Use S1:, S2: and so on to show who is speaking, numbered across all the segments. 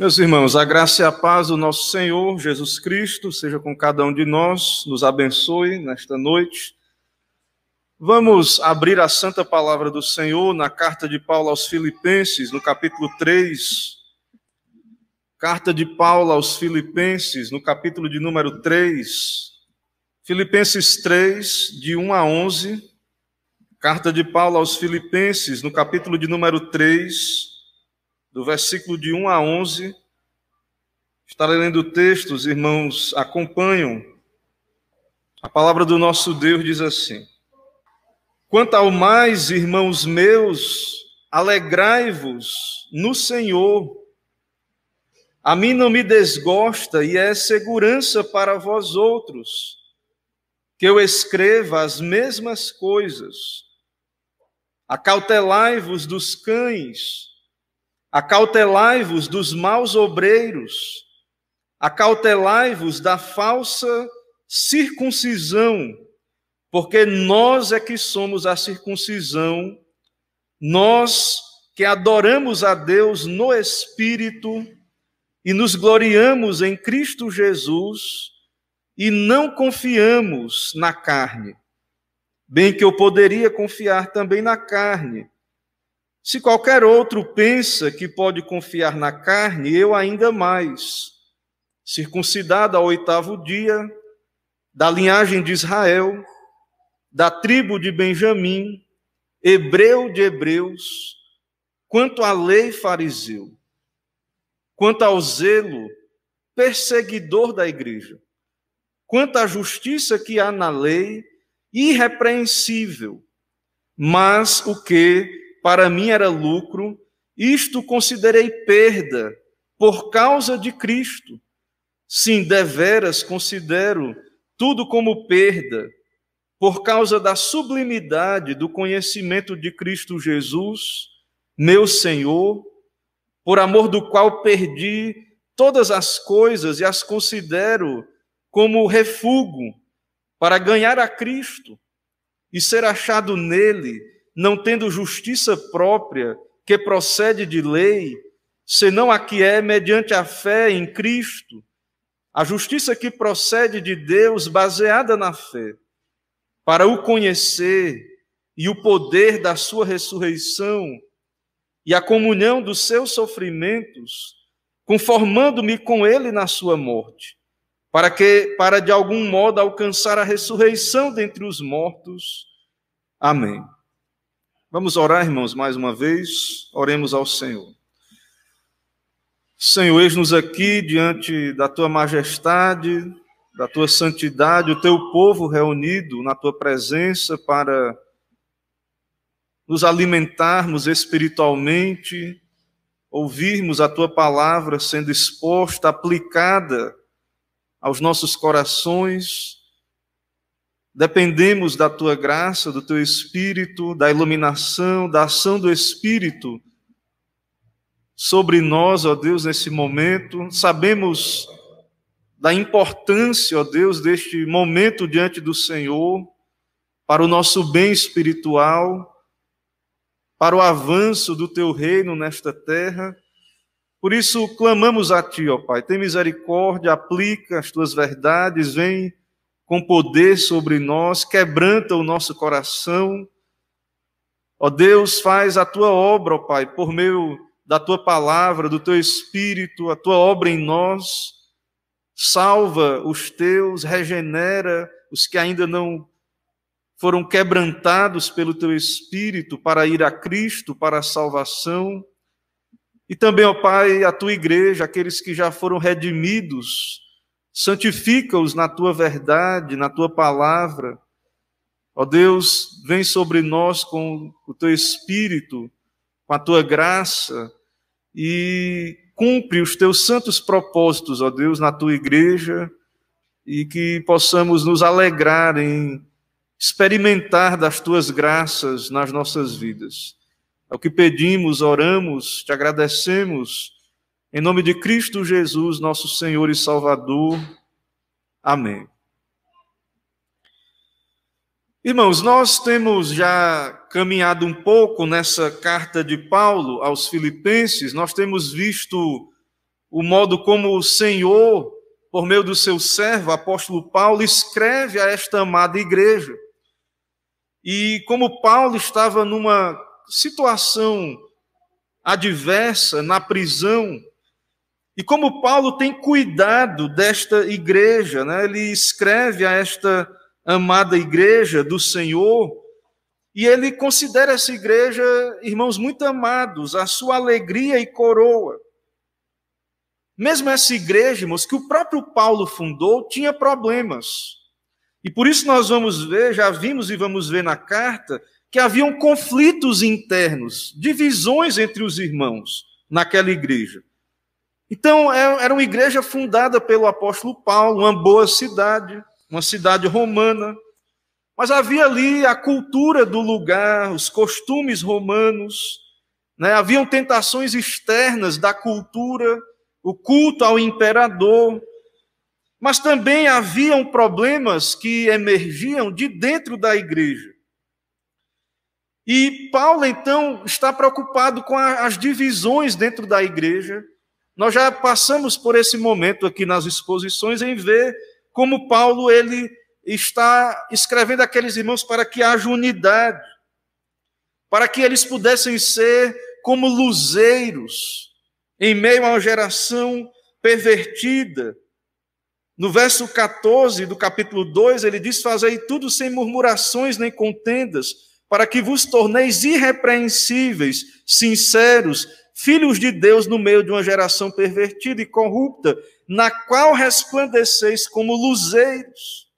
S1: Meus irmãos, a graça e a paz do nosso Senhor Jesus Cristo seja com cada um de nós, nos abençoe nesta noite. Vamos abrir a santa palavra do Senhor na carta de Paulo aos Filipenses, no capítulo 3. Carta de Paulo aos Filipenses, no capítulo de número 3. Filipenses 3, de 1 a 11. Carta de Paulo aos Filipenses, no capítulo de número 3 do versículo de 1 a 11. Estarei lendo textos, irmãos, acompanham. A palavra do nosso Deus diz assim: Quanto ao mais, irmãos meus, alegrai-vos no Senhor. A mim não me desgosta e é segurança para vós outros que eu escreva as mesmas coisas. Acautelai-vos dos cães Acautelai-vos dos maus obreiros, acautelai-vos da falsa circuncisão, porque nós é que somos a circuncisão, nós que adoramos a Deus no Espírito e nos gloriamos em Cristo Jesus e não confiamos na carne. Bem que eu poderia confiar também na carne, se qualquer outro pensa que pode confiar na carne, eu ainda mais. Circuncidado ao oitavo dia, da linhagem de Israel, da tribo de Benjamim, hebreu de hebreus, quanto à lei fariseu, quanto ao zelo, perseguidor da igreja, quanto à justiça que há na lei, irrepreensível, mas o que para mim era lucro, isto considerei perda por causa de Cristo. Sim, deveras considero tudo como perda por causa da sublimidade do conhecimento de Cristo Jesus, meu Senhor, por amor do qual perdi todas as coisas e as considero como refúgio para ganhar a Cristo e ser achado nele não tendo justiça própria que procede de lei, senão a que é mediante a fé em Cristo, a justiça que procede de Deus baseada na fé, para o conhecer e o poder da sua ressurreição e a comunhão dos seus sofrimentos, conformando-me com ele na sua morte, para que para de algum modo alcançar a ressurreição dentre os mortos. Amém. Vamos orar, irmãos, mais uma vez. Oremos ao Senhor. Senhor, eis-nos aqui diante da tua majestade, da tua santidade, o teu povo reunido na tua presença para nos alimentarmos espiritualmente, ouvirmos a tua palavra sendo exposta, aplicada aos nossos corações Dependemos da tua graça, do teu espírito, da iluminação, da ação do espírito sobre nós, ó Deus, nesse momento. Sabemos da importância, ó Deus, deste momento diante do Senhor para o nosso bem espiritual, para o avanço do teu reino nesta terra. Por isso clamamos a ti, ó Pai, tem misericórdia, aplica as tuas verdades, vem com poder sobre nós, quebranta o nosso coração. Ó Deus, faz a tua obra, ó Pai, por meio da tua palavra, do teu espírito, a tua obra em nós. Salva os teus, regenera os que ainda não foram quebrantados pelo teu espírito para ir a Cristo, para a salvação. E também, ó Pai, a tua igreja, aqueles que já foram redimidos santifica-os na tua verdade, na tua palavra. Ó Deus, vem sobre nós com o teu espírito, com a tua graça e cumpre os teus santos propósitos, ó Deus, na tua igreja e que possamos nos alegrar em experimentar das tuas graças nas nossas vidas. É o que pedimos, oramos, te agradecemos em nome de Cristo Jesus, nosso Senhor e Salvador. Amém. Irmãos, nós temos já caminhado um pouco nessa carta de Paulo aos Filipenses, nós temos visto o modo como o Senhor, por meio do seu servo, apóstolo Paulo, escreve a esta amada igreja. E como Paulo estava numa situação adversa, na prisão, e como Paulo tem cuidado desta igreja, né? ele escreve a esta amada igreja do Senhor, e ele considera essa igreja, irmãos muito amados, a sua alegria e coroa. Mesmo essa igreja, irmãos, que o próprio Paulo fundou, tinha problemas. E por isso nós vamos ver, já vimos e vamos ver na carta, que haviam conflitos internos, divisões entre os irmãos naquela igreja. Então, é, era uma igreja fundada pelo apóstolo Paulo, uma boa cidade, uma cidade romana, mas havia ali a cultura do lugar, os costumes romanos, né? haviam tentações externas da cultura, o culto ao imperador, mas também haviam problemas que emergiam de dentro da igreja. E Paulo, então, está preocupado com as divisões dentro da igreja. Nós já passamos por esse momento aqui nas exposições em ver como Paulo ele está escrevendo aqueles irmãos para que haja unidade, para que eles pudessem ser como luzeiros em meio a uma geração pervertida. No verso 14 do capítulo 2, ele diz: Fazei tudo sem murmurações nem contendas para que vos torneis irrepreensíveis, sinceros, filhos de Deus no meio de uma geração pervertida e corrupta, na qual resplandeceis como luzeiros.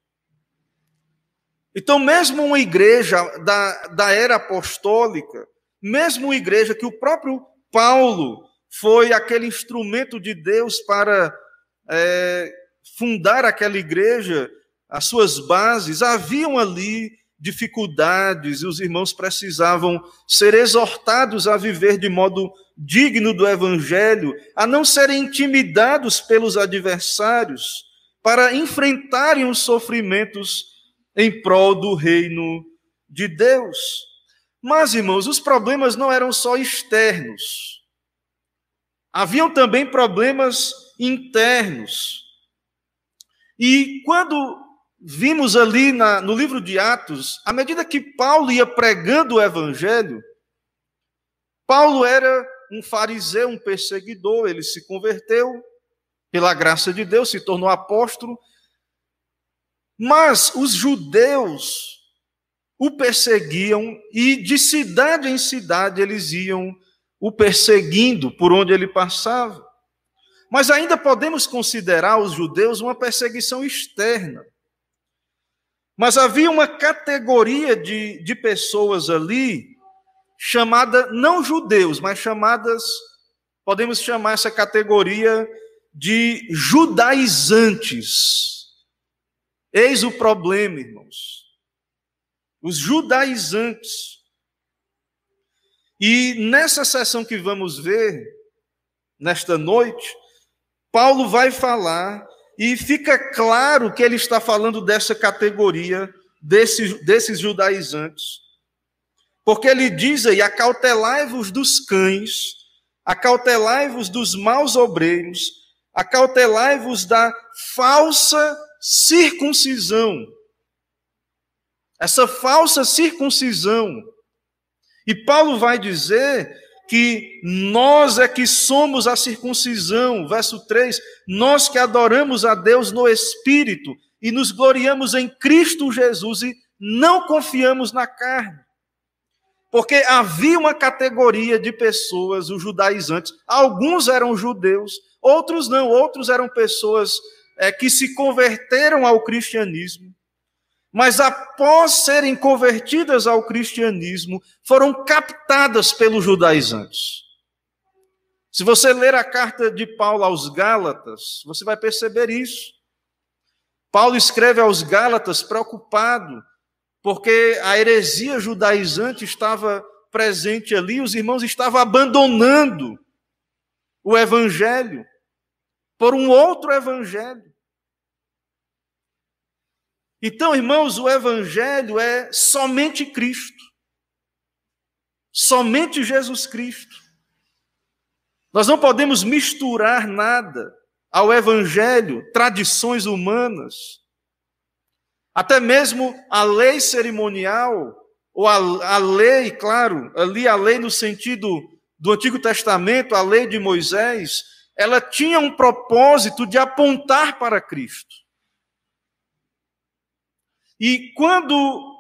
S1: Então, mesmo uma igreja da, da era apostólica, mesmo uma igreja que o próprio Paulo foi aquele instrumento de Deus para é, fundar aquela igreja, as suas bases, haviam ali dificuldades e os irmãos precisavam ser exortados a viver de modo digno do evangelho, a não serem intimidados pelos adversários, para enfrentarem os sofrimentos em prol do reino de Deus. Mas, irmãos, os problemas não eram só externos. Haviam também problemas internos. E quando vimos ali na, no livro de Atos, à medida que Paulo ia pregando o evangelho, Paulo era um fariseu, um perseguidor, ele se converteu pela graça de Deus, se tornou apóstolo, mas os judeus o perseguiam e de cidade em cidade eles iam o perseguindo por onde ele passava. Mas ainda podemos considerar os judeus uma perseguição externa. Mas havia uma categoria de, de pessoas ali, chamada, não judeus, mas chamadas, podemos chamar essa categoria de judaizantes. Eis o problema, irmãos. Os judaizantes. E nessa sessão que vamos ver, nesta noite, Paulo vai falar e fica claro que ele está falando dessa categoria, desses, desses judaizantes. Porque ele diz aí: acautelai-vos dos cães, acautelai-vos dos maus obreiros, acautelai-vos da falsa circuncisão. Essa falsa circuncisão. E Paulo vai dizer que nós é que somos a circuncisão, verso 3, nós que adoramos a Deus no Espírito e nos gloriamos em Cristo Jesus e não confiamos na carne. Porque havia uma categoria de pessoas, os judaizantes, alguns eram judeus, outros não, outros eram pessoas é, que se converteram ao cristianismo mas após serem convertidas ao cristianismo, foram captadas pelos judaizantes. Se você ler a carta de Paulo aos Gálatas, você vai perceber isso. Paulo escreve aos Gálatas preocupado, porque a heresia judaizante estava presente ali, os irmãos estavam abandonando o evangelho por um outro evangelho. Então, irmãos, o Evangelho é somente Cristo. Somente Jesus Cristo. Nós não podemos misturar nada ao evangelho, tradições humanas. Até mesmo a lei cerimonial, ou a, a lei, claro, ali a lei no sentido do Antigo Testamento, a lei de Moisés, ela tinha um propósito de apontar para Cristo. E quando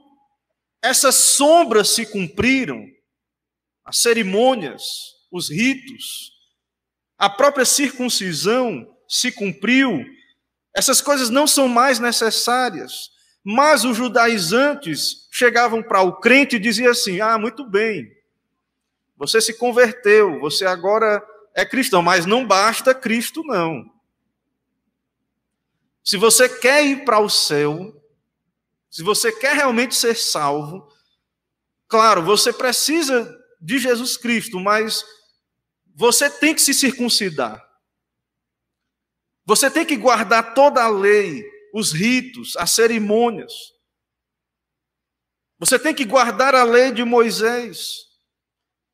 S1: essas sombras se cumpriram, as cerimônias, os ritos, a própria circuncisão se cumpriu, essas coisas não são mais necessárias. Mas os judaizantes chegavam para o crente e diziam assim: Ah, muito bem, você se converteu, você agora é cristão, mas não basta Cristo, não. Se você quer ir para o céu, se você quer realmente ser salvo, claro, você precisa de Jesus Cristo, mas você tem que se circuncidar. Você tem que guardar toda a lei, os ritos, as cerimônias. Você tem que guardar a lei de Moisés.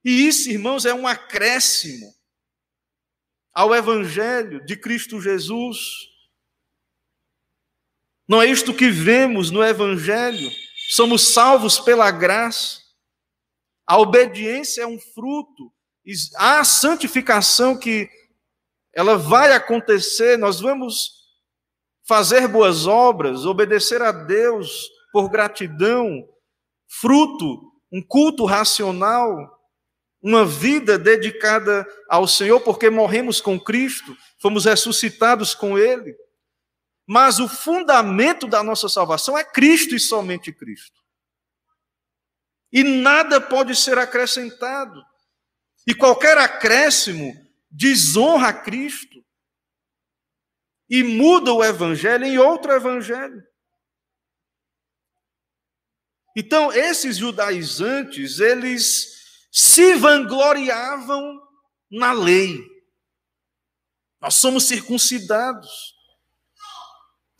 S1: E isso, irmãos, é um acréscimo ao Evangelho de Cristo Jesus. Não é isto que vemos no Evangelho. Somos salvos pela graça. A obediência é um fruto. Há santificação que ela vai acontecer. Nós vamos fazer boas obras, obedecer a Deus por gratidão, fruto, um culto racional, uma vida dedicada ao Senhor, porque morremos com Cristo, fomos ressuscitados com Ele. Mas o fundamento da nossa salvação é Cristo e somente Cristo. E nada pode ser acrescentado. E qualquer acréscimo desonra Cristo e muda o evangelho em outro evangelho. Então, esses judaizantes, eles se vangloriavam na lei. Nós somos circuncidados.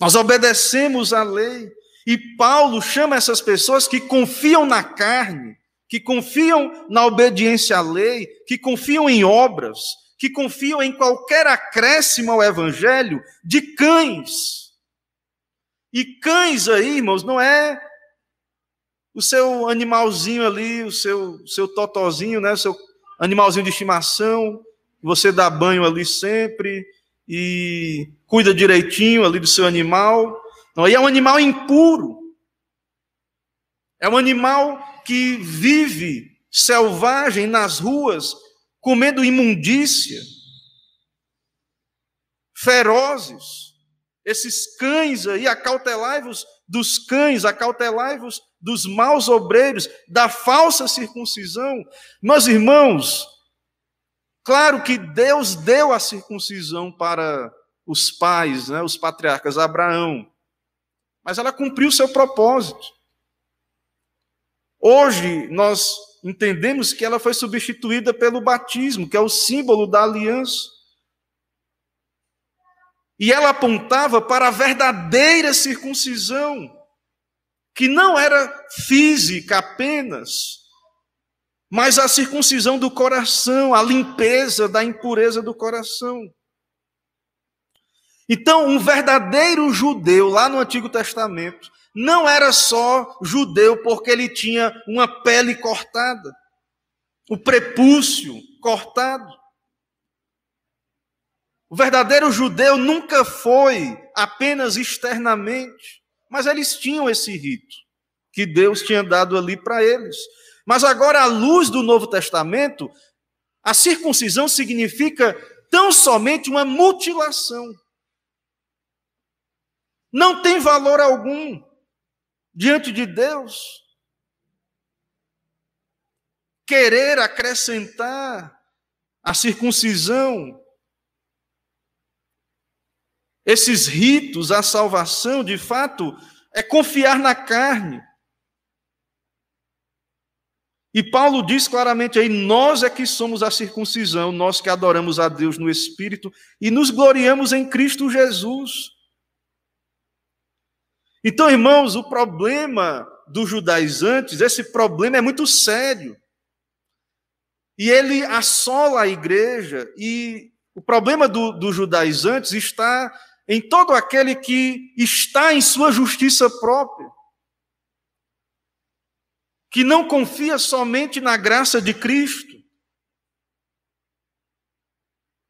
S1: Nós obedecemos à lei. E Paulo chama essas pessoas que confiam na carne, que confiam na obediência à lei, que confiam em obras, que confiam em qualquer acréscimo ao evangelho de cães. E cães aí, irmãos, não é o seu animalzinho ali, o seu, seu totozinho, né, o seu animalzinho de estimação, você dá banho ali sempre, e cuida direitinho ali do seu animal. Não, aí é um animal impuro. É um animal que vive selvagem nas ruas, comendo imundícia. Ferozes. Esses cães aí, acautelai-vos dos cães, acautelai-vos dos maus obreiros, da falsa circuncisão. Meus irmãos, Claro que Deus deu a circuncisão para os pais, né, os patriarcas, Abraão, mas ela cumpriu seu propósito. Hoje nós entendemos que ela foi substituída pelo batismo, que é o símbolo da aliança. E ela apontava para a verdadeira circuncisão, que não era física apenas, mas a circuncisão do coração, a limpeza da impureza do coração. Então, um verdadeiro judeu lá no Antigo Testamento não era só judeu porque ele tinha uma pele cortada, o prepúcio cortado. O verdadeiro judeu nunca foi apenas externamente, mas eles tinham esse rito que Deus tinha dado ali para eles. Mas agora, à luz do Novo Testamento, a circuncisão significa tão somente uma mutilação. Não tem valor algum diante de Deus. Querer acrescentar a circuncisão, esses ritos, a salvação, de fato, é confiar na carne. E Paulo diz claramente aí: nós é que somos a circuncisão, nós que adoramos a Deus no Espírito e nos gloriamos em Cristo Jesus. Então, irmãos, o problema dos judaizantes, esse problema é muito sério. E ele assola a igreja, e o problema do, judaizantes está em todo aquele que está em sua justiça própria, que não confia somente na graça de Cristo,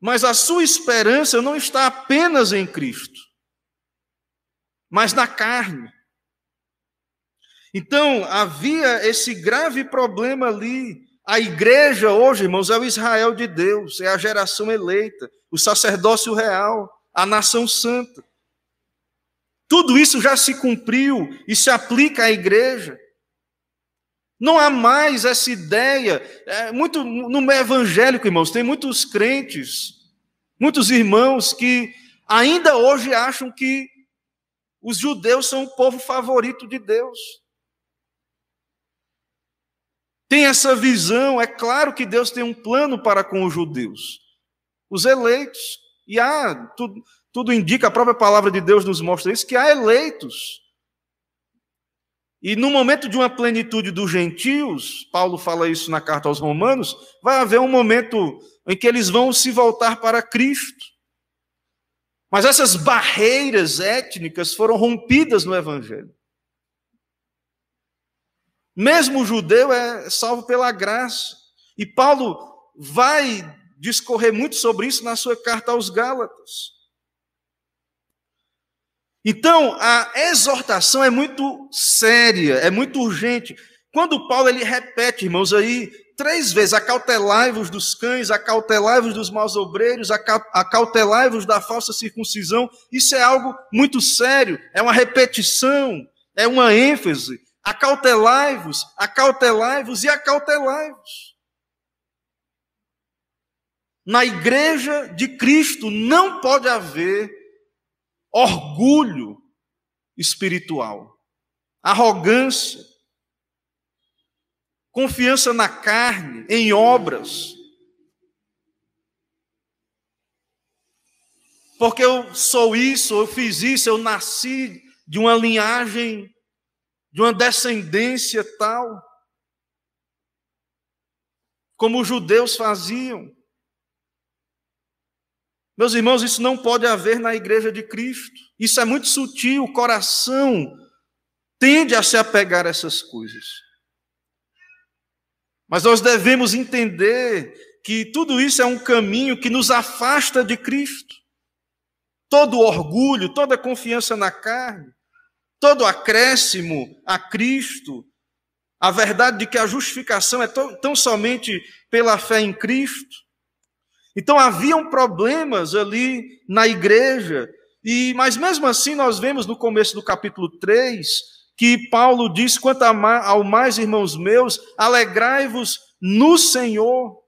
S1: mas a sua esperança não está apenas em Cristo, mas na carne. Então, havia esse grave problema ali. A igreja hoje, irmãos, é o Israel de Deus, é a geração eleita, o sacerdócio real, a nação santa. Tudo isso já se cumpriu e se aplica à igreja. Não há mais essa ideia. É, muito no meio evangélico, irmãos, tem muitos crentes, muitos irmãos que ainda hoje acham que os judeus são o povo favorito de Deus tem essa visão. É claro que Deus tem um plano para com os judeus, os eleitos. E há, tudo, tudo indica, a própria palavra de Deus nos mostra isso, que há eleitos. E no momento de uma plenitude dos gentios, Paulo fala isso na carta aos Romanos, vai haver um momento em que eles vão se voltar para Cristo. Mas essas barreiras étnicas foram rompidas no Evangelho. Mesmo o judeu é salvo pela graça. E Paulo vai discorrer muito sobre isso na sua carta aos Gálatas. Então, a exortação é muito séria, é muito urgente. Quando Paulo ele repete, irmãos, aí três vezes: acautelai-vos dos cães, acautelai-vos dos maus obreiros, acautelai-vos da falsa circuncisão. Isso é algo muito sério, é uma repetição, é uma ênfase. Acautelai-vos, acautelai-vos e acautelai-vos. Na igreja de Cristo não pode haver orgulho espiritual, arrogância, confiança na carne, em obras. Porque eu sou isso, eu fiz isso, eu nasci de uma linhagem de uma descendência tal, como os judeus faziam. Meus irmãos, isso não pode haver na igreja de Cristo. Isso é muito sutil, o coração tende a se apegar a essas coisas. Mas nós devemos entender que tudo isso é um caminho que nos afasta de Cristo. Todo orgulho, toda confiança na carne, todo acréscimo a Cristo, a verdade de que a justificação é tão, somente pela fé em Cristo. Então haviam problemas ali na igreja, e mas mesmo assim nós vemos no começo do capítulo 3 que Paulo diz: quanto ao mais, irmãos meus, alegrai-vos no Senhor.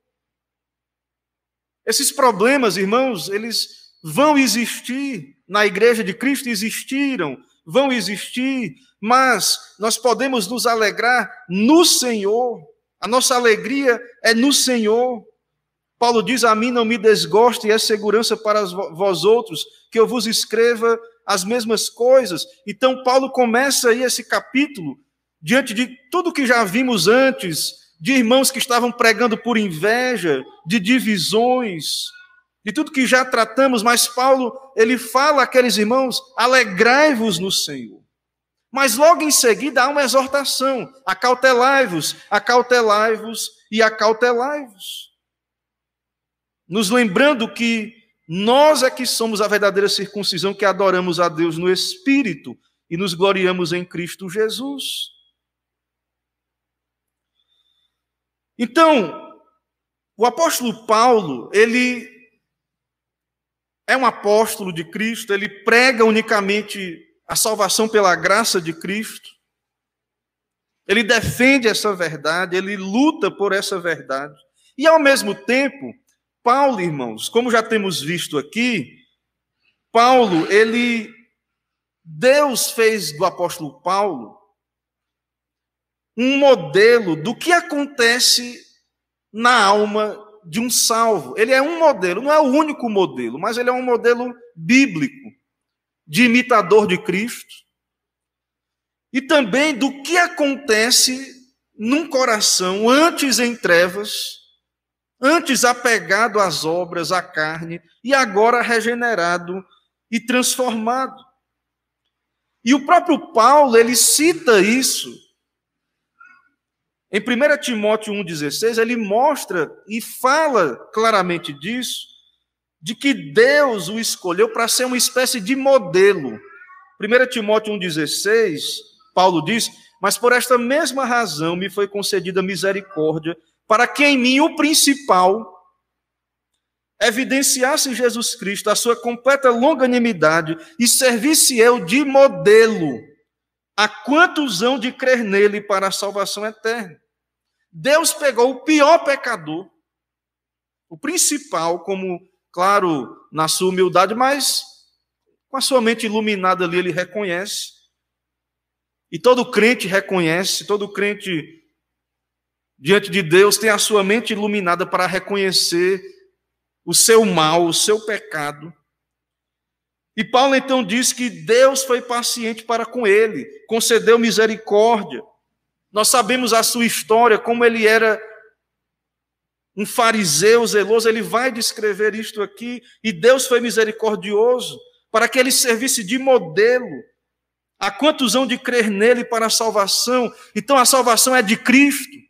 S1: Esses problemas, irmãos, eles vão existir na igreja de Cristo, existiram, vão existir, mas nós podemos nos alegrar no Senhor. A nossa alegria é no Senhor. Paulo diz: A mim não me desgoste e é segurança para vós outros que eu vos escreva as mesmas coisas. Então, Paulo começa aí esse capítulo, diante de tudo que já vimos antes, de irmãos que estavam pregando por inveja, de divisões, de tudo que já tratamos, mas Paulo, ele fala àqueles irmãos: alegrai-vos no Senhor. Mas logo em seguida há uma exortação: acautelai-vos, acautelai-vos e acautelai-vos. Nos lembrando que nós é que somos a verdadeira circuncisão que adoramos a Deus no Espírito e nos gloriamos em Cristo Jesus. Então, o apóstolo Paulo, ele é um apóstolo de Cristo, ele prega unicamente a salvação pela graça de Cristo. Ele defende essa verdade, ele luta por essa verdade. E ao mesmo tempo, Paulo, irmãos, como já temos visto aqui, Paulo, ele Deus fez do apóstolo Paulo um modelo do que acontece na alma de um salvo. Ele é um modelo, não é o único modelo, mas ele é um modelo bíblico de imitador de Cristo. E também do que acontece num coração antes em trevas antes apegado às obras, à carne, e agora regenerado e transformado. E o próprio Paulo, ele cita isso. Em 1 Timóteo 1,16, ele mostra e fala claramente disso, de que Deus o escolheu para ser uma espécie de modelo. 1 Timóteo 1,16, Paulo diz: Mas por esta mesma razão me foi concedida misericórdia, para que em mim o principal evidenciasse Jesus Cristo a sua completa longanimidade e servisse eu de modelo a quantos hão de crer nele para a salvação eterna. Deus pegou o pior pecador, o principal, como, claro, na sua humildade, mas com a sua mente iluminada ali, ele reconhece. E todo crente reconhece, todo crente diante de Deus tem a sua mente iluminada para reconhecer o seu mal, o seu pecado. E Paulo então diz que Deus foi paciente para com ele, concedeu misericórdia. Nós sabemos a sua história, como ele era um fariseu zeloso, ele vai descrever isto aqui, e Deus foi misericordioso para que ele servisse de modelo. A quantos hão de crer nele para a salvação? Então a salvação é de Cristo.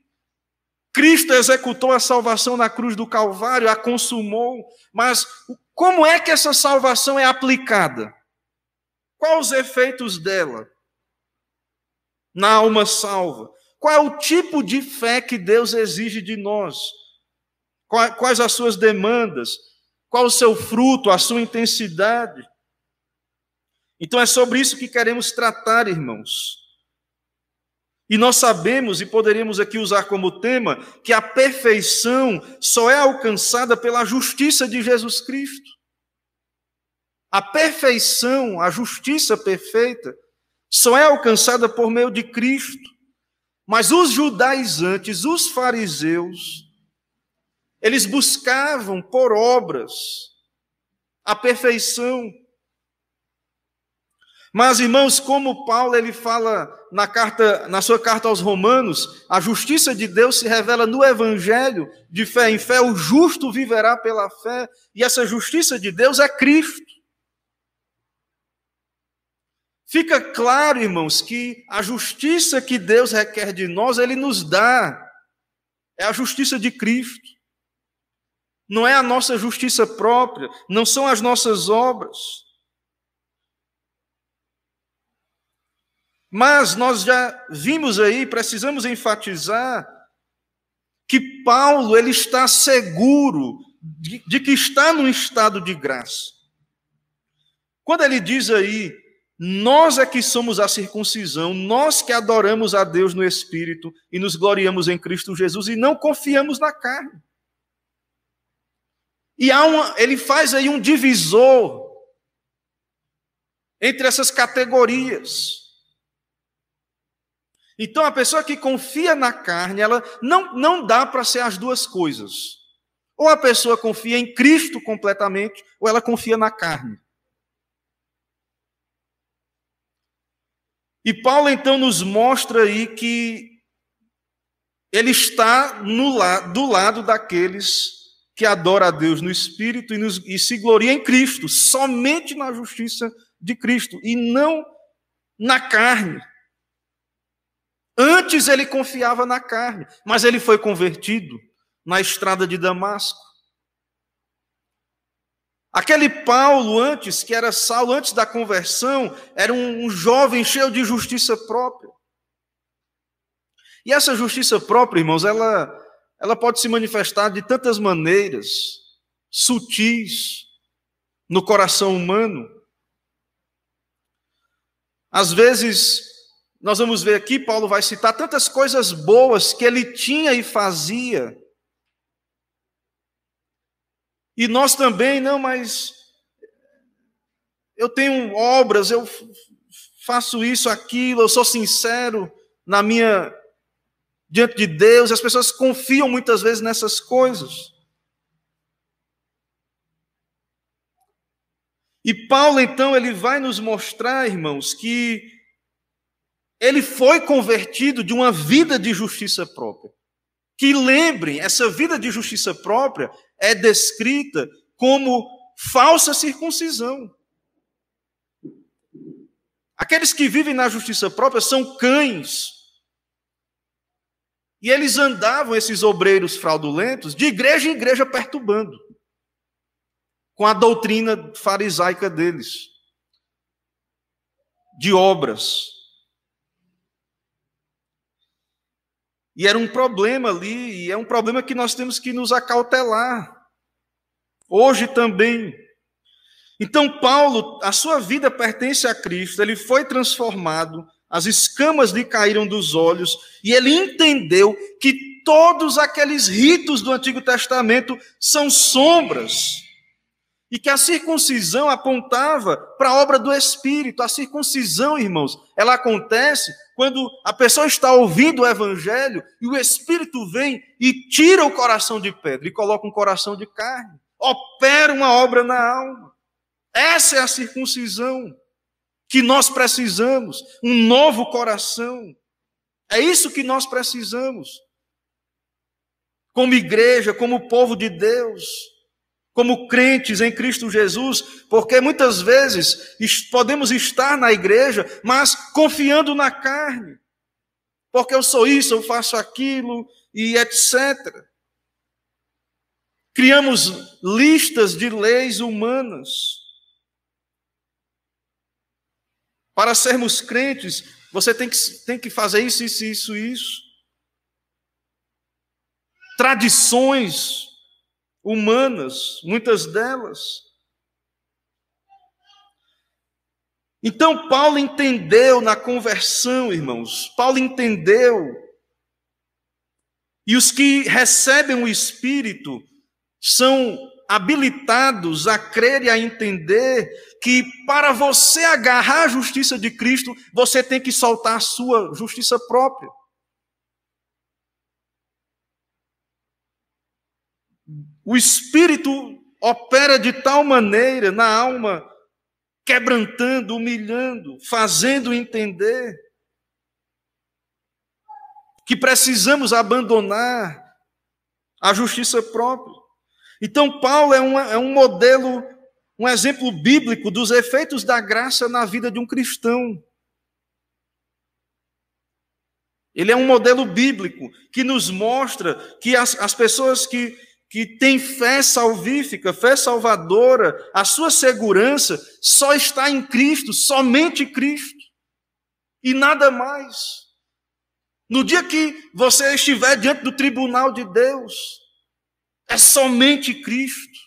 S1: Cristo executou a salvação na cruz do Calvário, a consumou, mas como é que essa salvação é aplicada? Quais os efeitos dela na alma salva? Qual é o tipo de fé que Deus exige de nós? Quais as suas demandas? Qual o seu fruto, a sua intensidade? Então é sobre isso que queremos tratar, irmãos. E nós sabemos, e poderíamos aqui usar como tema, que a perfeição só é alcançada pela justiça de Jesus Cristo. A perfeição, a justiça perfeita, só é alcançada por meio de Cristo. Mas os judaizantes, os fariseus, eles buscavam por obras a perfeição. Mas, irmãos, como Paulo ele fala na, carta, na sua carta aos Romanos, a justiça de Deus se revela no Evangelho, de fé em fé, o justo viverá pela fé, e essa justiça de Deus é Cristo. Fica claro, irmãos, que a justiça que Deus requer de nós, Ele nos dá, é a justiça de Cristo. Não é a nossa justiça própria, não são as nossas obras. Mas nós já vimos aí, precisamos enfatizar que Paulo ele está seguro de, de que está num estado de graça. Quando ele diz aí, nós é que somos a circuncisão, nós que adoramos a Deus no Espírito e nos gloriamos em Cristo Jesus e não confiamos na carne. E há uma, ele faz aí um divisor entre essas categorias. Então, a pessoa que confia na carne, ela não, não dá para ser as duas coisas. Ou a pessoa confia em Cristo completamente, ou ela confia na carne. E Paulo então nos mostra aí que ele está la do lado daqueles que adoram a Deus no Espírito e, nos, e se gloria em Cristo, somente na justiça de Cristo, e não na carne. Antes ele confiava na carne, mas ele foi convertido na estrada de Damasco. Aquele Paulo, antes, que era Saulo, antes da conversão, era um, jovem cheio de justiça própria. E essa justiça própria, irmãos, ela, ela pode se manifestar de tantas maneiras, sutis, no coração humano. Às vezes, nós vamos ver aqui, Paulo vai citar tantas coisas boas que ele tinha e fazia. E nós também, não, mas eu tenho obras, eu faço isso, aquilo, eu sou sincero na minha diante de Deus, as pessoas confiam muitas vezes nessas coisas. E Paulo então ele vai nos mostrar, irmãos, que ele foi convertido de uma vida de justiça própria, que lembrem, essa vida de justiça própria é descrita como falsa circuncisão. Aqueles que vivem na justiça própria são cães. E eles andavam, esses obreiros fraudulentos, de igreja em igreja perturbando, com a doutrina farisaica deles, de obras. E era um problema ali, e é um problema que nós temos que nos acautelar. Hoje também. Então, Paulo, a sua vida pertence a Cristo, ele foi transformado, as escamas lhe caíram dos olhos, e ele entendeu que todos aqueles ritos do Antigo Testamento são sombras e que a circuncisão apontava para a obra do Espírito. A circuncisão, irmãos, ela acontece quando a pessoa está ouvindo o Evangelho e o Espírito vem e tira o coração de pedra e coloca um coração de carne. Opera uma obra na alma. Essa é a circuncisão que nós precisamos. Um novo coração. É isso que nós precisamos. Como igreja, como povo de Deus como crentes em Cristo Jesus, porque muitas vezes podemos estar na igreja, mas confiando na carne, porque eu sou isso, eu faço aquilo e etc. Criamos listas de leis humanas. Para sermos crentes, você tem que, tem que fazer isso, isso, isso, isso. Tradições humanas, muitas delas. Então, Paulo entendeu na conversão, irmãos, Paulo entendeu. E os que recebem o Espírito são habilitados a crer e a entender que para você agarrar a justiça de Cristo, você tem que soltar a sua justiça própria. O Espírito opera de tal maneira na alma, quebrantando, humilhando, fazendo entender que precisamos abandonar a justiça própria. Então, Paulo é, é um modelo, um exemplo bíblico dos efeitos da graça na vida de um cristão. Ele é um modelo bíblico que nos mostra que as, as pessoas que que tem fé salvífica, fé salvadora, a sua segurança só está em Cristo, somente Cristo, e nada mais. No dia que você estiver diante do tribunal de Deus, é somente Cristo.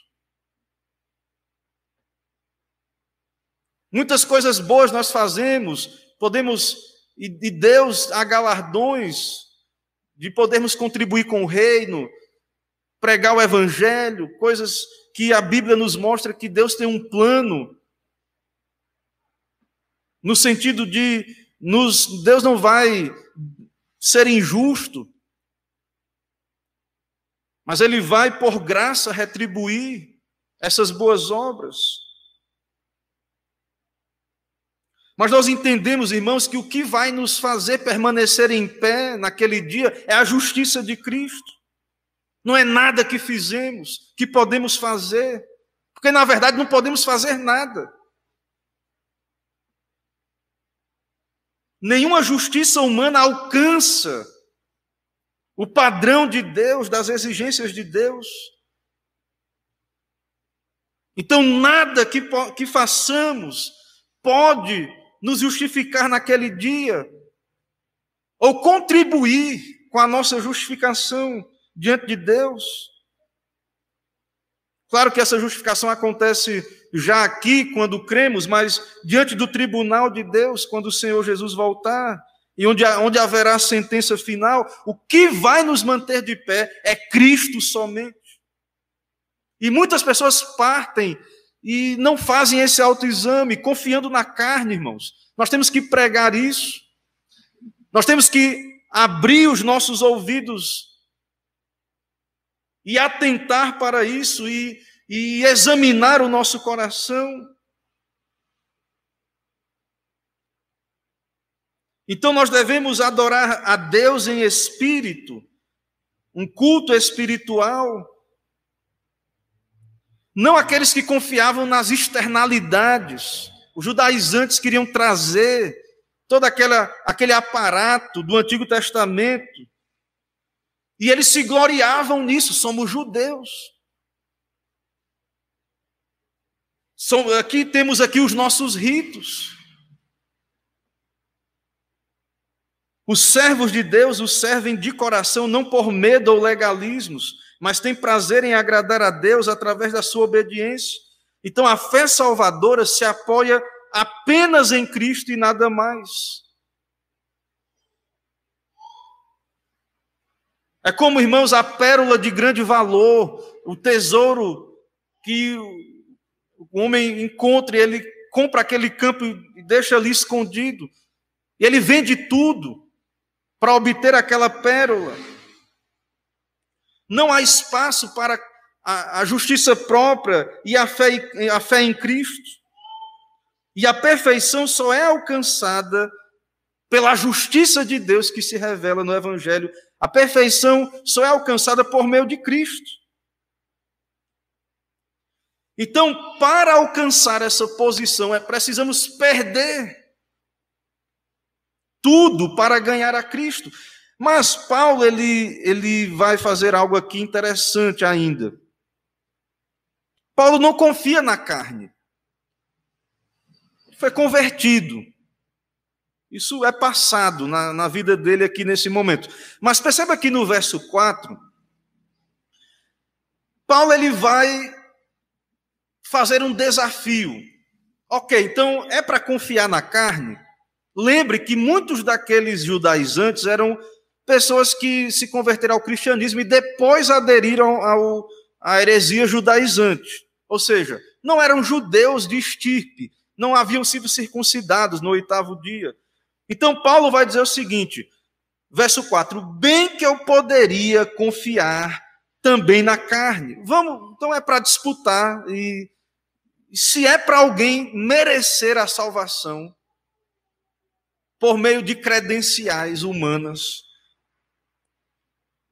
S1: Muitas coisas boas nós fazemos, podemos, e de Deus há galardões de podermos contribuir com o reino, pregar o evangelho, coisas que a Bíblia nos mostra que Deus tem um plano no sentido de nos, Deus não vai ser injusto, mas Ele vai, por graça, retribuir essas boas obras. Mas nós entendemos, irmãos, que o que vai nos fazer permanecer em pé naquele dia é a justiça de Cristo. Não é nada que fizemos, que podemos fazer, porque na verdade não podemos fazer nada. Nenhuma justiça humana alcança o padrão de Deus, das exigências de Deus. Então, nada que, que façamos pode nos justificar naquele dia, ou contribuir com a nossa justificação diante de Deus. Claro que essa justificação acontece já aqui, quando cremos, mas diante do tribunal de Deus, quando o Senhor Jesus voltar, e onde, onde haverá a sentença final, o que vai nos manter de pé é Cristo somente. E muitas pessoas partem e não fazem esse autoexame, confiando na carne, irmãos. Nós temos que pregar isso. Nós temos que abrir os nossos ouvidos e atentar para isso e, e examinar o nosso coração. Então nós devemos adorar a Deus em espírito um culto espiritual. Não aqueles que confiavam nas externalidades. Os judaizantes queriam trazer todo aquela, aquele aparato do Antigo Testamento. E eles se gloriavam nisso, somos judeus. aqui temos aqui os nossos ritos. Os servos de Deus os servem de coração, não por medo ou legalismos, mas têm prazer em agradar a Deus através da sua obediência. Então a fé salvadora se apoia apenas em Cristo e nada mais. É como, irmãos, a pérola de grande valor, o tesouro que o homem encontra e ele compra aquele campo e deixa ali escondido. E ele vende tudo para obter aquela pérola. Não há espaço para a, a justiça própria e a fé, a fé em Cristo. E a perfeição só é alcançada pela justiça de Deus que se revela no Evangelho. A perfeição só é alcançada por meio de Cristo. Então, para alcançar essa posição, é precisamos perder tudo para ganhar a Cristo. Mas Paulo ele, ele vai fazer algo aqui interessante ainda. Paulo não confia na carne. Foi convertido. Isso é passado na, na vida dele aqui nesse momento. Mas perceba que no verso 4, Paulo ele vai fazer um desafio. Ok, então é para confiar na carne? Lembre que muitos daqueles judaizantes eram pessoas que se converteram ao cristianismo e depois aderiram ao, à heresia judaizante. Ou seja, não eram judeus de estirpe, não haviam sido circuncidados no oitavo dia. Então, Paulo vai dizer o seguinte, verso 4: Bem que eu poderia confiar também na carne. Vamos, então é para disputar e se é para alguém merecer a salvação por meio de credenciais humanas,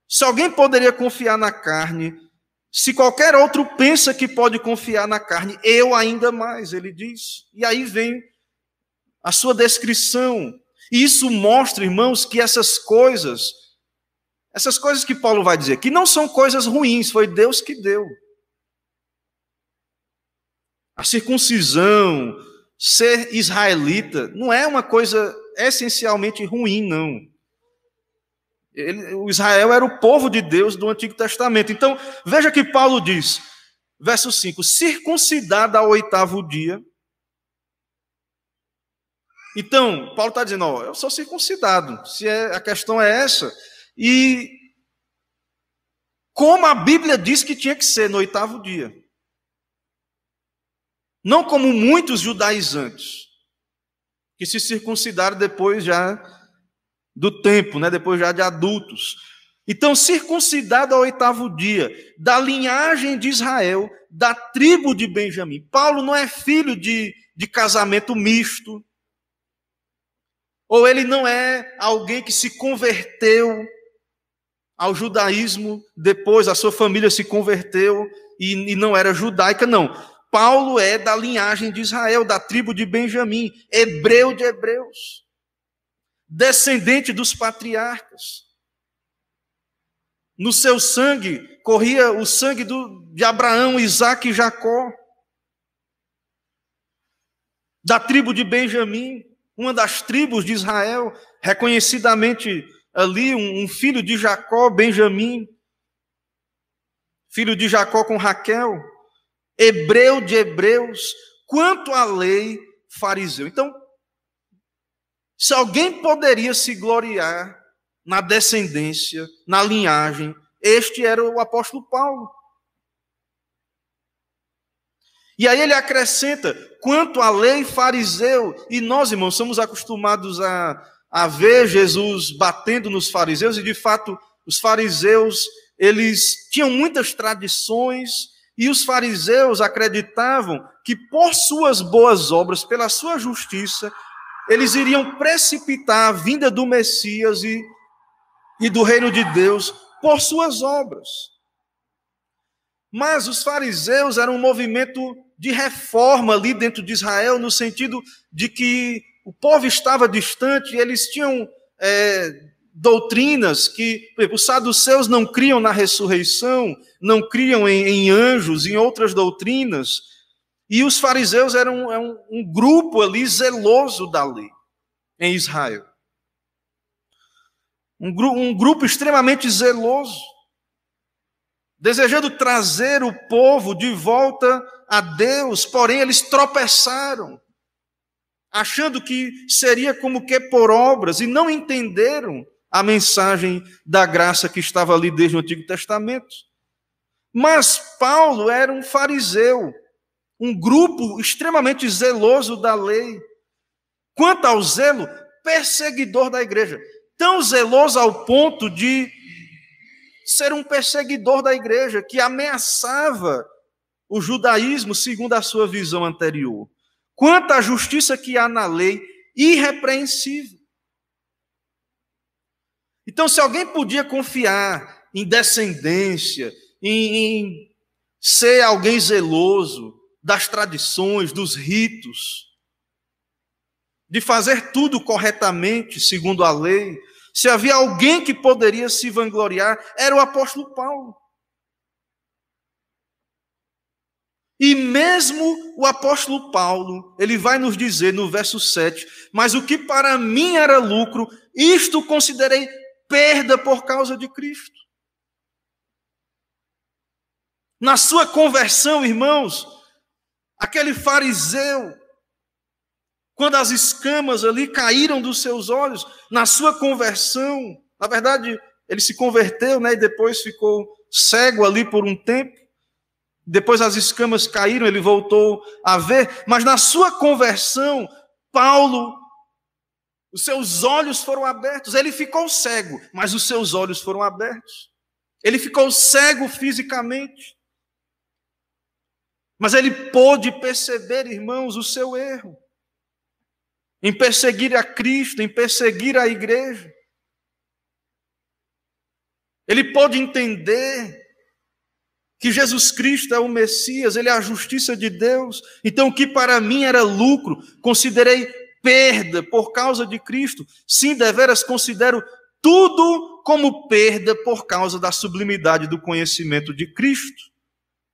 S1: se alguém poderia confiar na carne, se qualquer outro pensa que pode confiar na carne, eu ainda mais, ele diz. E aí vem a sua descrição. E isso mostra, irmãos, que essas coisas, essas coisas que Paulo vai dizer, que não são coisas ruins, foi Deus que deu. A circuncisão, ser israelita, não é uma coisa essencialmente ruim, não. Ele, o Israel era o povo de Deus do Antigo Testamento. Então, veja que Paulo diz, verso 5: circuncidada ao oitavo dia. Então, Paulo está dizendo: ó, eu sou circuncidado, se é, a questão é essa. E como a Bíblia diz que tinha que ser no oitavo dia. Não como muitos judaizantes, que se circuncidaram depois já do tempo, né? depois já de adultos. Então, circuncidado ao oitavo dia, da linhagem de Israel, da tribo de Benjamim. Paulo não é filho de, de casamento misto, ou ele não é alguém que se converteu ao judaísmo, depois a sua família se converteu e, e não era judaica, não. Paulo é da linhagem de Israel, da tribo de Benjamim, hebreu de hebreus, descendente dos patriarcas. No seu sangue corria o sangue do, de Abraão, Isaac e Jacó. Da tribo de Benjamim, uma das tribos de Israel, reconhecidamente ali um, filho de Jacó, Benjamim, filho de Jacó com Raquel hebreu de hebreus, quanto à lei, fariseu. Então, se alguém poderia se gloriar na descendência, na linhagem, este era o apóstolo Paulo. E aí ele acrescenta, quanto à lei fariseu, e nós, irmãos, somos acostumados a, a ver Jesus batendo nos fariseus, e de fato, os fariseus, eles tinham muitas tradições, e os fariseus acreditavam que por suas boas obras, pela sua justiça, eles iriam precipitar a vinda do Messias e, e do reino de Deus por suas obras. Mas os fariseus eram um movimento de reforma ali dentro de Israel, no sentido de que o povo estava distante, eles tinham é, doutrinas que exemplo, os saduceus não criam na ressurreição, não criam em, em, anjos, em outras doutrinas, e os fariseus eram, eram um, um grupo ali zeloso da lei em Israel. Um, gru um grupo extremamente zeloso, desejando trazer o povo de volta a Deus, porém eles tropeçaram, achando que seria como que por obras, e não entenderam a mensagem da graça que estava ali desde o Antigo Testamento. Mas Paulo era um fariseu, um grupo extremamente zeloso da lei. Quanto ao zelo, perseguidor da igreja. Tão zeloso ao ponto de ser um perseguidor da igreja, que ameaçava o judaísmo segundo a sua visão anterior. Quanto à justiça que há na lei, irrepreensível. Então, se alguém podia confiar em descendência, em, em ser alguém zeloso das tradições, dos ritos, de fazer tudo corretamente, segundo a lei, se havia alguém que poderia se vangloriar, era o apóstolo Paulo. E mesmo o apóstolo Paulo, ele vai nos dizer no verso 7: Mas o que para mim era lucro, isto considerei perda por causa de Cristo. Na sua conversão, irmãos, aquele fariseu, quando as escamas ali caíram dos seus olhos, na sua conversão, na verdade, ele se converteu, né, e depois ficou cego ali por um tempo. Depois as escamas caíram, ele voltou a ver, mas na sua conversão, Paulo os seus olhos foram abertos. Ele ficou cego, mas os seus olhos foram abertos. Ele ficou cego fisicamente. Mas ele pôde perceber, irmãos, o seu erro. Em perseguir a Cristo, em perseguir a igreja. Ele pôde entender que Jesus Cristo é o Messias, ele é a justiça de Deus. Então, o que para mim era lucro, considerei perda por causa de Cristo. Sim, deveras considero tudo como perda por causa da sublimidade do conhecimento de Cristo.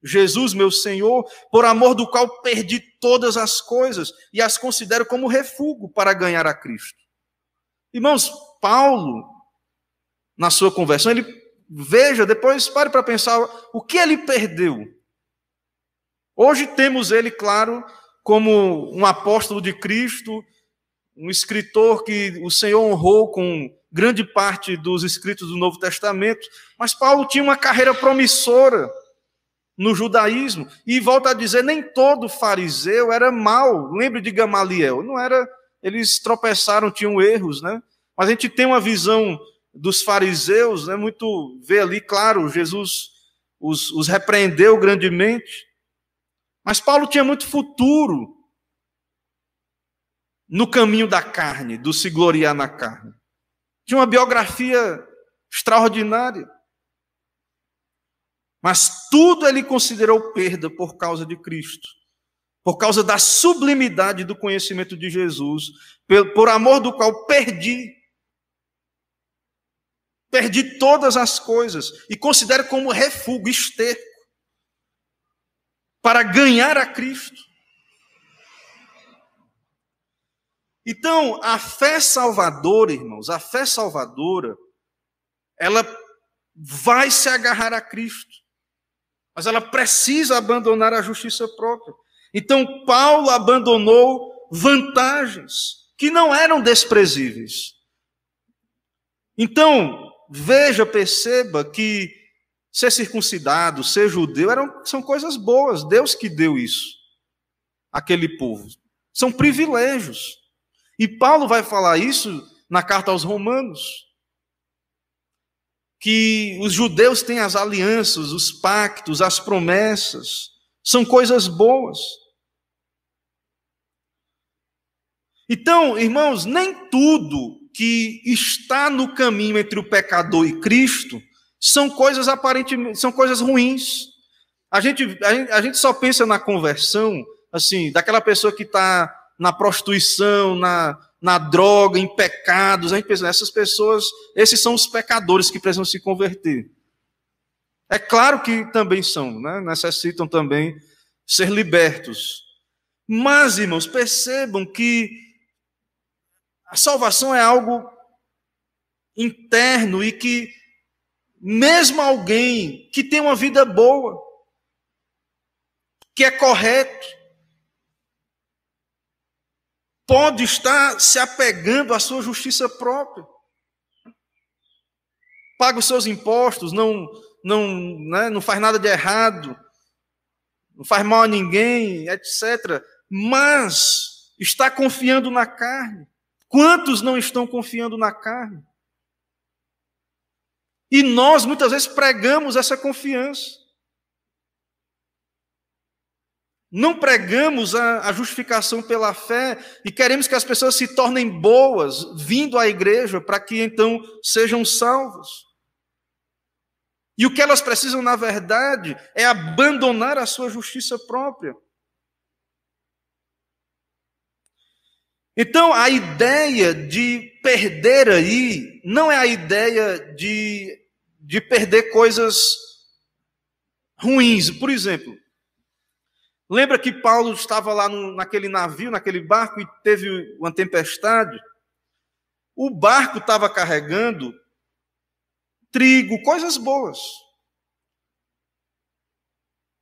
S1: Jesus, meu Senhor, por amor do qual perdi todas as coisas e as considero como refúgio para ganhar a Cristo. Irmãos, Paulo, na sua conversão, ele veja, depois pare para pensar o que ele perdeu. Hoje temos ele, claro, como um apóstolo de Cristo, um escritor que o Senhor honrou com grande parte dos escritos do Novo Testamento, mas Paulo tinha uma carreira promissora no judaísmo, e volta a dizer, nem todo fariseu era mau. Lembre de Gamaliel, não era, eles tropeçaram, tinham erros, né? Mas a gente tem uma visão dos fariseus, né, muito vê ali, claro, Jesus os, os repreendeu grandemente. Mas Paulo tinha muito futuro no caminho da carne, do se gloriar na carne. Tinha uma biografia extraordinária. Mas tudo ele considerou perda por causa de Cristo, por causa da sublimidade do conhecimento de Jesus, por amor do qual perdi. Perdi todas as coisas e considero como refúgio, esterco, para ganhar a Cristo. Então, a fé salvadora, irmãos, a fé salvadora, ela vai se agarrar a Cristo, mas ela precisa abandonar a justiça própria. Então, Paulo abandonou vantagens que não eram desprezíveis. Então, veja, perceba que ser circuncidado, ser judeu, eram, são coisas boas. Deus que deu isso àquele povo. São privilégios. E Paulo vai falar isso na carta aos Romanos. Que os judeus têm as alianças, os pactos, as promessas, são coisas boas. Então, irmãos, nem tudo que está no caminho entre o pecador e Cristo são coisas aparentemente, são coisas ruins. A gente, a gente, só pensa na conversão, assim, daquela pessoa que está na prostituição, na, na droga, em pecados. A gente pensa, essas pessoas, esses são os pecadores que precisam se converter. É claro que também são, né? necessitam também ser libertos. Mas, irmãos, percebam que a salvação é algo interno e que, mesmo alguém que tem uma vida boa, que é correto, pode estar se apegando à sua justiça própria. Paga os seus impostos, não, não, né, não faz nada de errado, não faz mal a ninguém, etc. Mas está confiando na carne. Quantos não estão confiando na carne? E nós muitas vezes pregamos essa confiança. Não pregamos a, a, justificação pela fé e queremos que as pessoas se tornem boas vindo à igreja para que então sejam salvos. E o que elas precisam, na verdade, é abandonar a sua justiça própria. Então, a ideia de perder aí não é a ideia de, de perder coisas ruins. Por exemplo, lembra que Paulo estava lá no, naquele navio, naquele barco, e teve uma tempestade? O barco estava carregando trigo, coisas boas.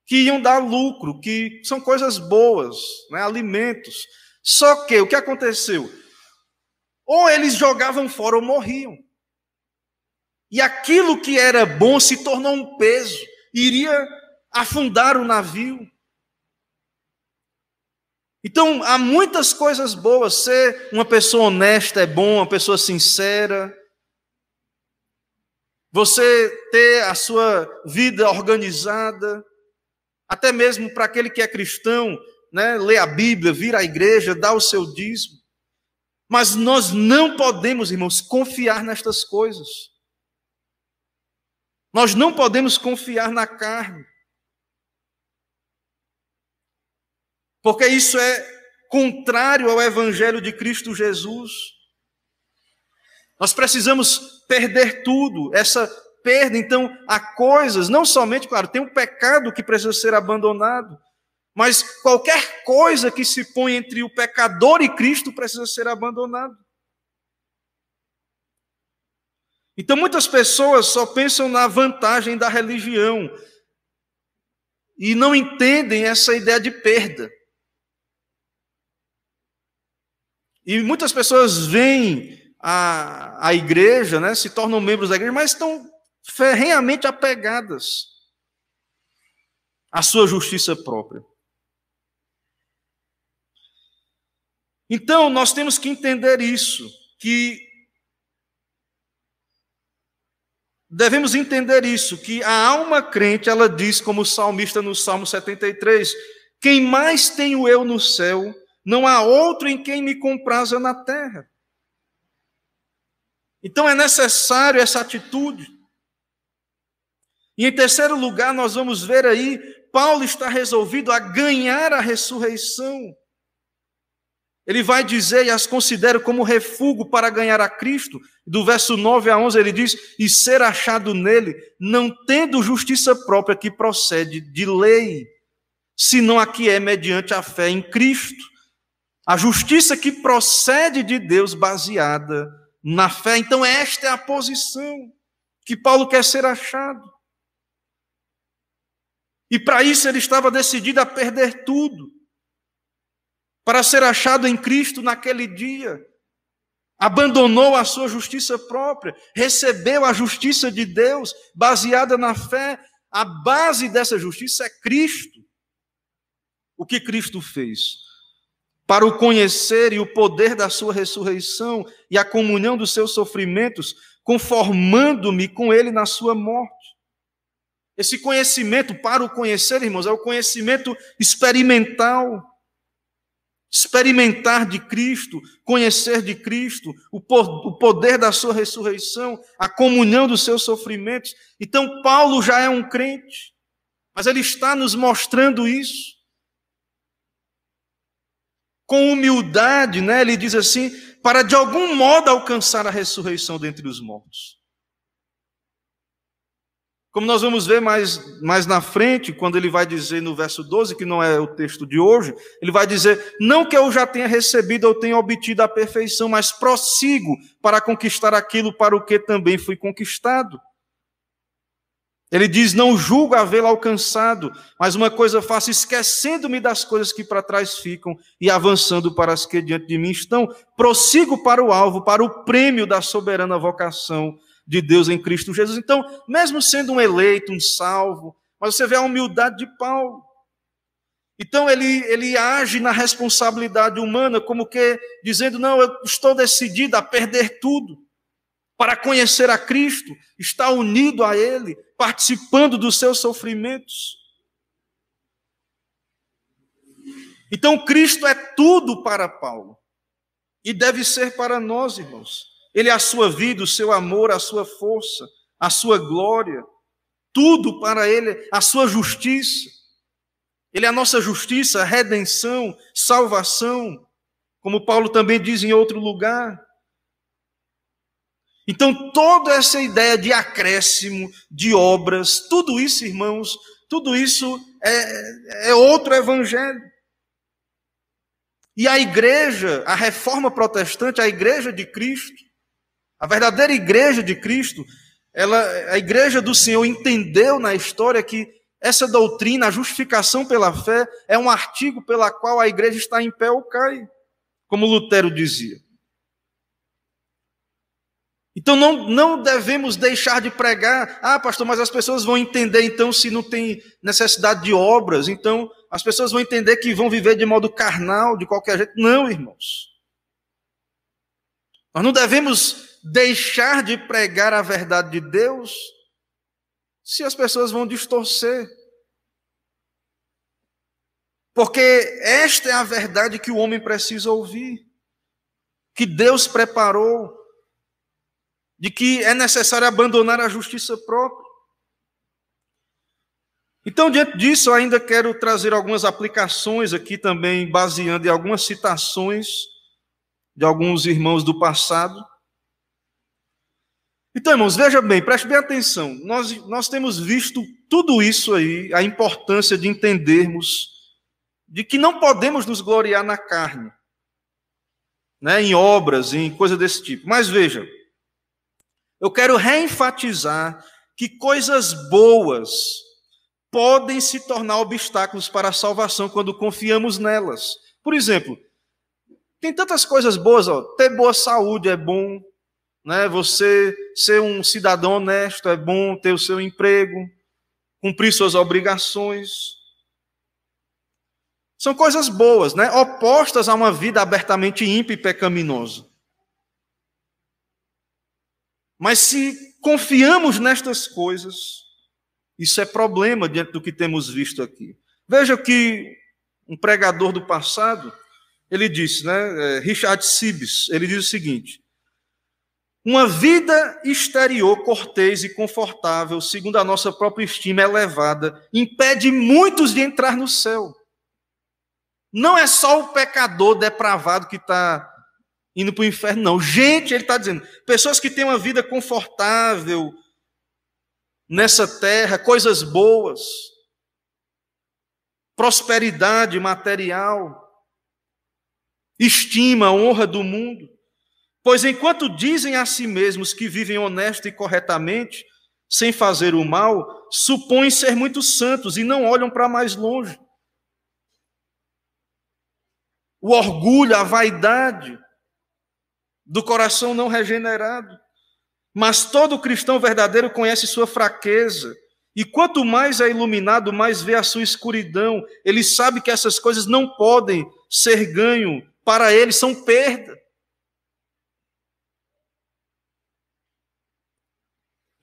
S1: Que iam dar lucro, que são coisas boas, né, alimentos. Só que o que aconteceu? Ou eles jogavam fora ou morriam. E aquilo que era bom se tornou um peso, iria afundar o navio. Então, há muitas coisas boas. Ser uma pessoa honesta é bom, uma pessoa sincera. Você ter a sua vida organizada. Até mesmo para aquele que é cristão, né, a Bíblia, vir à igreja, dar o seu dízimo. Mas nós não podemos, irmãos, confiar nestas coisas. Nós não podemos confiar na carne. Porque isso é contrário ao evangelho de Cristo Jesus. Nós precisamos perder tudo, essa perda, então, a coisas, não somente, claro, tem um pecado que precisa ser abandonado, mas qualquer coisa que se põe entre o pecador e Cristo precisa ser abandonado. Então muitas pessoas só pensam na vantagem da religião e não entendem essa ideia de perda. E muitas pessoas vêm à, à igreja, né, se tornam membros da igreja, mas estão ferrenhamente apegadas à sua justiça própria. Então, nós temos que entender isso, que devemos entender isso, que a alma crente, ela diz, como o salmista no Salmo 73, quem mais tenho eu no céu, não há outro em quem me compraza na terra. Então é necessário essa atitude. E em terceiro lugar, nós vamos ver aí, Paulo está resolvido a ganhar a ressurreição. Ele vai dizer e as considera como refúgio para ganhar a Cristo. Do verso 9 a 11 ele diz: E ser achado nele, não tendo justiça própria que procede de lei, senão a que é mediante a fé em Cristo. A justiça que procede de Deus baseada na fé. Então, esta é a posição que Paulo quer ser achado. E para isso ele estava decidido a perder tudo para ser achado em Cristo naquele dia. Abandonou a sua justiça própria, recebeu a justiça de Deus baseada na fé. A base dessa justiça é Cristo. O que Cristo fez? Para o conhecer e o poder da sua ressurreição e a comunhão dos seus sofrimentos, conformando-me com ele na sua morte. Esse conhecimento, para o conhecer, irmãos, é o conhecimento experimental. Experimentar de Cristo, conhecer de Cristo, o poder da sua ressurreição, a comunhão dos seus sofrimentos. Então, Paulo já é um crente, mas ele está nos mostrando isso. Com humildade, né, ele diz assim: para de algum modo alcançar a ressurreição dentre os mortos. Como nós vamos ver mais, mais na frente, quando ele vai dizer no verso 12, que não é o texto de hoje, ele vai dizer: Não que eu já tenha recebido ou tenha obtido a perfeição, mas prossigo para conquistar aquilo para o que também fui conquistado. Ele diz: Não julgo havê-lo alcançado, mas uma coisa faço, esquecendo-me das coisas que para trás ficam e avançando para as que diante de mim estão, prossigo para o alvo, para o prêmio da soberana vocação de Deus em Cristo Jesus. Então, mesmo sendo um eleito, um salvo, mas você vê a humildade de Paulo. Então ele, ele age na responsabilidade humana, como que dizendo: Não, eu estou decidido a perder tudo para conhecer a Cristo, estar unido a Ele, participando dos seus sofrimentos. Então Cristo é tudo para Paulo e deve ser para nós, irmãos. Ele é a sua vida, o seu amor, a sua força, a sua glória, tudo para Ele, a sua justiça. Ele é a nossa justiça, redenção, salvação, como Paulo também diz em outro lugar. Então, toda essa ideia de acréscimo, de obras, tudo isso, irmãos, tudo isso é, é outro evangelho. E a igreja, a reforma protestante, a igreja de Cristo, a verdadeira igreja de Cristo, ela, a igreja do Senhor entendeu na história que essa doutrina, a justificação pela fé, é um artigo pela qual a igreja está em pé ou cai, como Lutero dizia. Então não, não devemos deixar de pregar. Ah, pastor, mas as pessoas vão entender então se não tem necessidade de obras. Então as pessoas vão entender que vão viver de modo carnal, de qualquer jeito. Não, irmãos. Nós não devemos deixar de pregar a verdade de Deus se as pessoas vão distorcer. Porque esta é a verdade que o homem precisa ouvir, que Deus preparou, de que é necessário abandonar a justiça própria. Então, diante disso, ainda quero trazer algumas aplicações aqui também, baseando em algumas citações de alguns irmãos do passado. Então, irmãos, veja bem, preste bem atenção. Nós, nós temos visto tudo isso aí, a importância de entendermos de que não podemos nos gloriar na carne, né, em obras, em coisa desse tipo. Mas veja, eu quero reenfatizar que coisas boas podem se tornar obstáculos para a salvação quando confiamos nelas. Por exemplo, tem tantas coisas boas, ó, ter boa saúde é bom, né? Você ser um cidadão honesto é bom, ter o seu emprego, cumprir suas obrigações. São coisas boas, né? Opostas a uma vida abertamente ímpia e pecaminosa. Mas se confiamos nestas coisas, isso é problema diante do que temos visto aqui. Veja que um pregador do passado, ele disse, né, é, Richard Sibes, ele diz o seguinte: uma vida exterior cortês e confortável, segundo a nossa própria estima elevada, impede muitos de entrar no céu. Não é só o pecador depravado que está indo para o inferno, não. Gente, ele está dizendo, pessoas que têm uma vida confortável nessa terra, coisas boas, prosperidade material, estima, honra do mundo. Pois enquanto dizem a si mesmos que vivem honesto e corretamente, sem fazer o mal, supõem ser muito santos e não olham para mais longe. O orgulho, a vaidade do coração não regenerado. Mas todo cristão verdadeiro conhece sua fraqueza. E quanto mais é iluminado, mais vê a sua escuridão. Ele sabe que essas coisas não podem ser ganho para ele, são perda.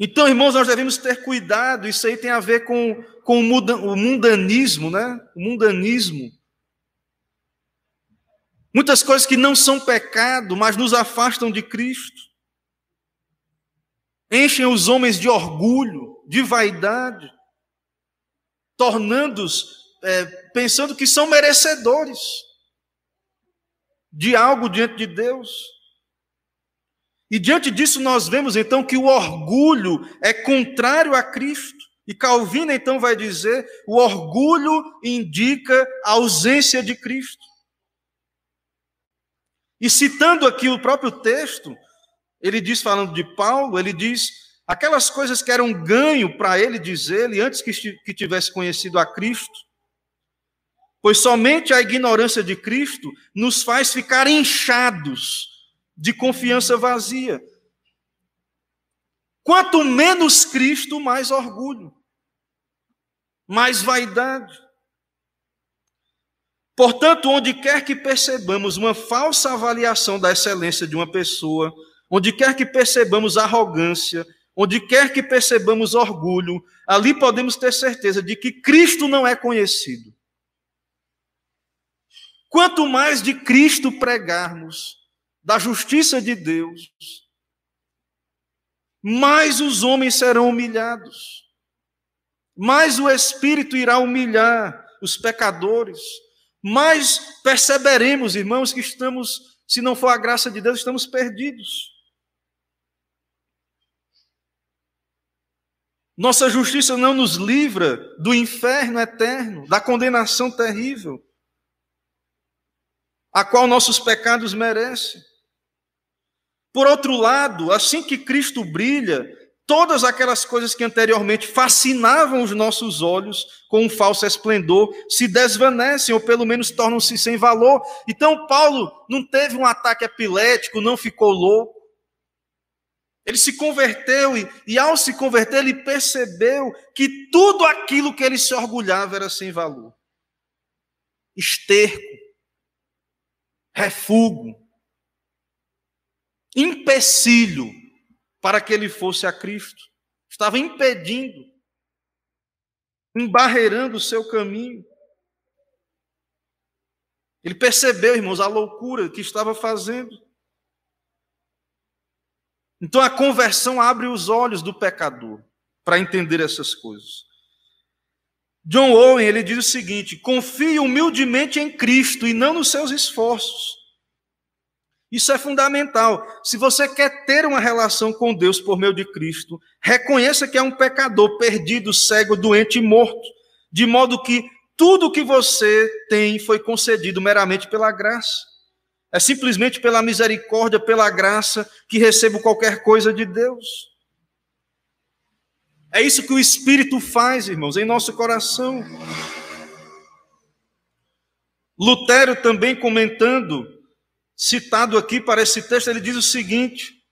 S1: Então, irmãos, nós devemos ter cuidado, isso aí tem a ver com, com o mundanismo, né? O mundanismo. Muitas coisas que não são pecado, mas nos afastam de Cristo. Enchem os homens de orgulho, de vaidade, tornando-os, é, pensando que são merecedores de algo diante de Deus. E diante disso nós vemos então que o orgulho é contrário a Cristo. E Calvino então vai dizer: o orgulho indica a ausência de Cristo. E citando aqui o próprio texto, ele diz, falando de Paulo, ele diz aquelas coisas que eram ganho para ele, diz ele, antes que tivesse conhecido a Cristo, pois somente a ignorância de Cristo nos faz ficar inchados de confiança vazia. Quanto menos Cristo, mais orgulho, mais vaidade. Portanto, onde quer que percebamos uma falsa avaliação da excelência de uma pessoa, onde quer que percebamos arrogância, onde quer que percebamos orgulho, ali podemos ter certeza de que Cristo não é conhecido. Quanto mais de Cristo pregarmos, da justiça de Deus, mais os homens serão humilhados, mais o Espírito irá humilhar os pecadores, mais perceberemos, irmãos, que estamos, se não for a graça de Deus, estamos perdidos. Nossa justiça não nos livra do inferno eterno, da condenação terrível, a qual nossos pecados merecem. Por outro lado, assim que Cristo brilha, todas aquelas coisas que anteriormente fascinavam os nossos olhos com um falso esplendor se desvanecem ou pelo menos tornam-se sem valor. Então Paulo não teve um ataque epilético, não ficou louco. Ele se converteu e, e ao se converter ele percebeu que tudo aquilo que ele se orgulhava era sem valor. Esterco, refúgio, empecilho para que ele fosse a Cristo. Estava impedindo, embarreirando o seu caminho. Ele percebeu, irmãos, a loucura que estava fazendo. Então a conversão abre os olhos do pecador para entender essas coisas. John Owen, ele diz o seguinte: confie humildemente em Cristo e não nos seus esforços. Isso é fundamental. Se você quer ter uma relação com Deus por meio de Cristo, reconheça que é um pecador perdido, cego, doente e morto, de modo que tudo que você tem foi concedido meramente pela graça. É simplesmente pela misericórdia, pela graça que recebo qualquer coisa de Deus. É isso que o Espírito faz, irmãos, em nosso coração. Lutero também comentando citado aqui para esse texto, ele diz o seguinte: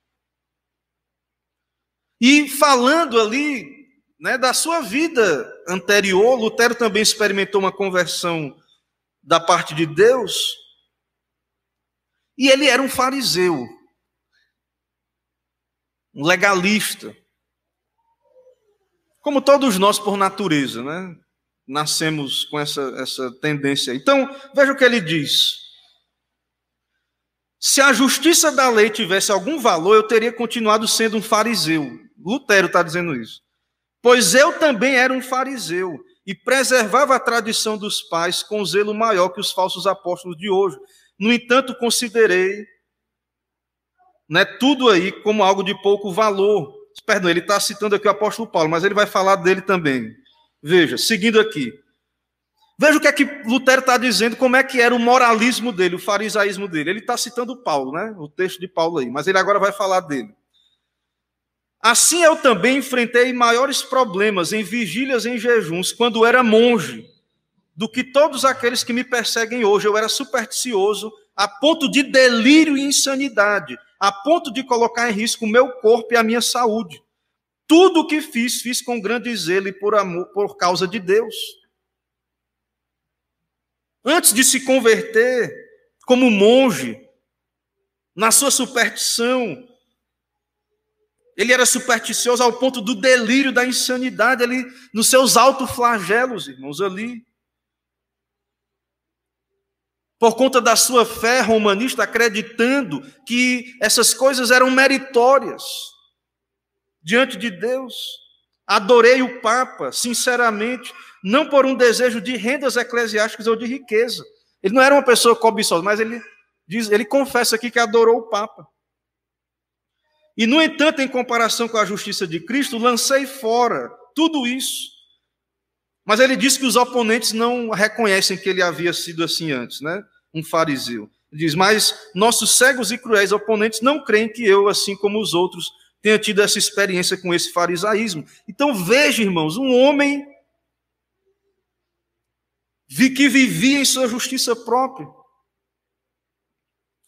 S1: e falando ali né, da sua vida anterior, Lutero também experimentou uma conversão da parte de Deus, e ele era um fariseu, um legalista, como todos nós por natureza, né? Nascemos com essa, essa tendência. Então, veja o que ele diz. Se a justiça da lei tivesse algum valor, eu teria continuado sendo um fariseu. Lutero está dizendo isso. Pois eu também era um fariseu e preservava a tradição dos pais com zelo maior que os falsos apóstolos de hoje. No entanto, considerei né, tudo aí como algo de pouco valor. Perdão, ele está citando aqui o apóstolo Paulo, mas ele vai falar dele também. Veja, seguindo aqui. Veja o que é que Lutero está dizendo, como é que era o moralismo dele, o farisaísmo dele. Ele está citando Paulo, né? O texto de Paulo aí, mas ele agora vai falar dele. Assim eu também enfrentei maiores problemas em vigílias e em jejuns quando era monge, do que todos aqueles que me perseguem hoje. Eu era supersticioso a ponto de delírio e insanidade, a ponto de colocar em risco o meu corpo e a minha saúde. Tudo o que fiz, fiz com grande zelo e por amor, por causa de Deus. Antes de se converter como monge, na sua superstição, ele era supersticioso ao ponto do delírio, da insanidade, ali, nos seus autoflagelos, irmãos, ali. por conta da sua fé romanista, acreditando que essas coisas eram meritórias diante de Deus. Adorei o Papa, sinceramente, não por um desejo de rendas eclesiásticas ou de riqueza. Ele não era uma pessoa cobiçosa, mas ele diz, ele confessa aqui que adorou o Papa. E, no entanto, em comparação com a justiça de Cristo, lancei fora tudo isso. Mas ele diz que os oponentes não reconhecem que ele havia sido assim antes, né? Um fariseu. Ele diz, mas nossos cegos e cruéis oponentes não creem que eu, assim como os outros, tenha tido essa experiência com esse farisaísmo. Então veja, irmãos, um homem que vivia em sua justiça própria.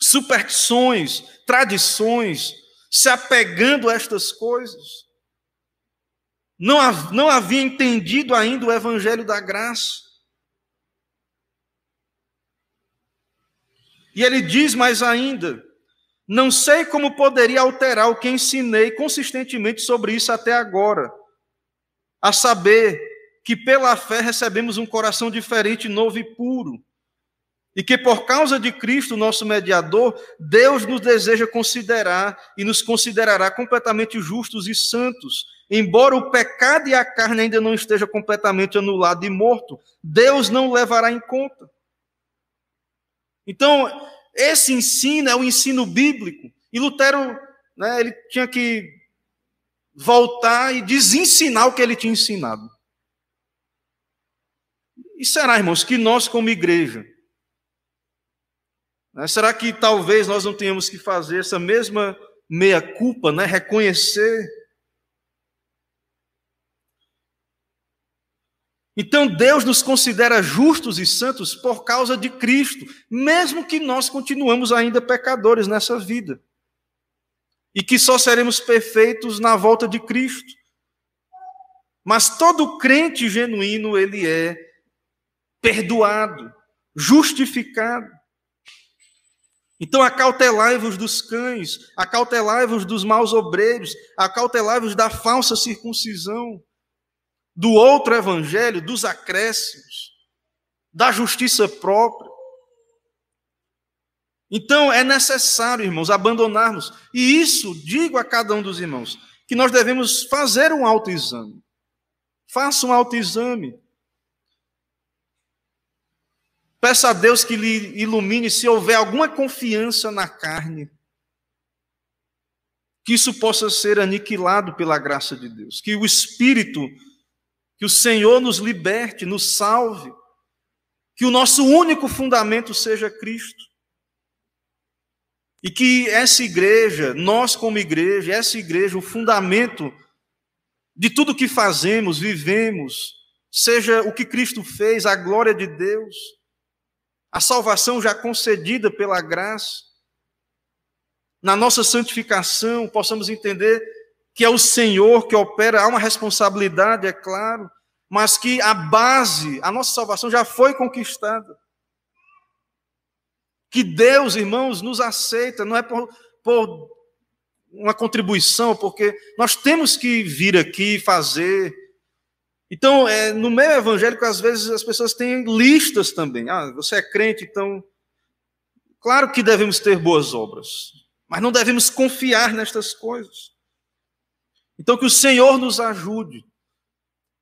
S1: Superstições, tradições, se apegando a estas coisas. Não, não havia entendido ainda o evangelho da graça. E ele diz mais ainda: não sei como poderia alterar o que ensinei consistentemente sobre isso até agora. A saber, que pela fé recebemos um coração diferente, novo e puro. E que por causa de Cristo, nosso mediador, Deus nos deseja considerar e nos considerará completamente justos e santos. Embora o pecado e a carne ainda não esteja completamente anulado e morto, Deus não levará em conta. Então, esse ensino é o ensino bíblico. E Lutero, né, ele tinha que voltar e desensinar o que ele tinha ensinado. E será, irmãos, que nós, como igreja, né, será que talvez nós não tenhamos que fazer essa mesma meia-culpa, né, reconhecer Então Deus nos considera justos e santos por causa de Cristo, mesmo que nós continuamos ainda pecadores nessa vida. E que só seremos perfeitos na volta de Cristo. Mas todo crente genuíno, ele é perdoado, justificado. Então acautelai-vos dos cães, acautelai-vos dos maus obreiros, acautelai-vos da falsa circuncisão do outro evangelho, dos acréscimos, da justiça própria. Então é necessário, irmãos, abandonarmos. E isso, digo a cada um dos irmãos, que nós devemos fazer um autoexame. Faça um autoexame. Peça a Deus que lhe ilumine se houver alguma confiança na carne. Que isso possa ser aniquilado pela graça de Deus. Que o Espírito que o Senhor nos liberte, nos salve. Que o nosso único fundamento seja Cristo. E que essa igreja, nós como igreja, essa igreja, o fundamento de tudo que fazemos, vivemos, seja o que Cristo fez, a glória de Deus, a salvação já concedida pela graça, na nossa santificação, possamos entender que é o Senhor que opera, há uma responsabilidade, é claro, mas que a base, a nossa salvação já foi conquistada. Que Deus, irmãos, nos aceita, não é por, por uma contribuição, porque nós temos que vir aqui fazer. Então, é, no meio evangélico, às vezes as pessoas têm listas também. Ah, você é crente, então. Claro que devemos ter boas obras, mas não devemos confiar nestas coisas. Então, que o Senhor nos ajude,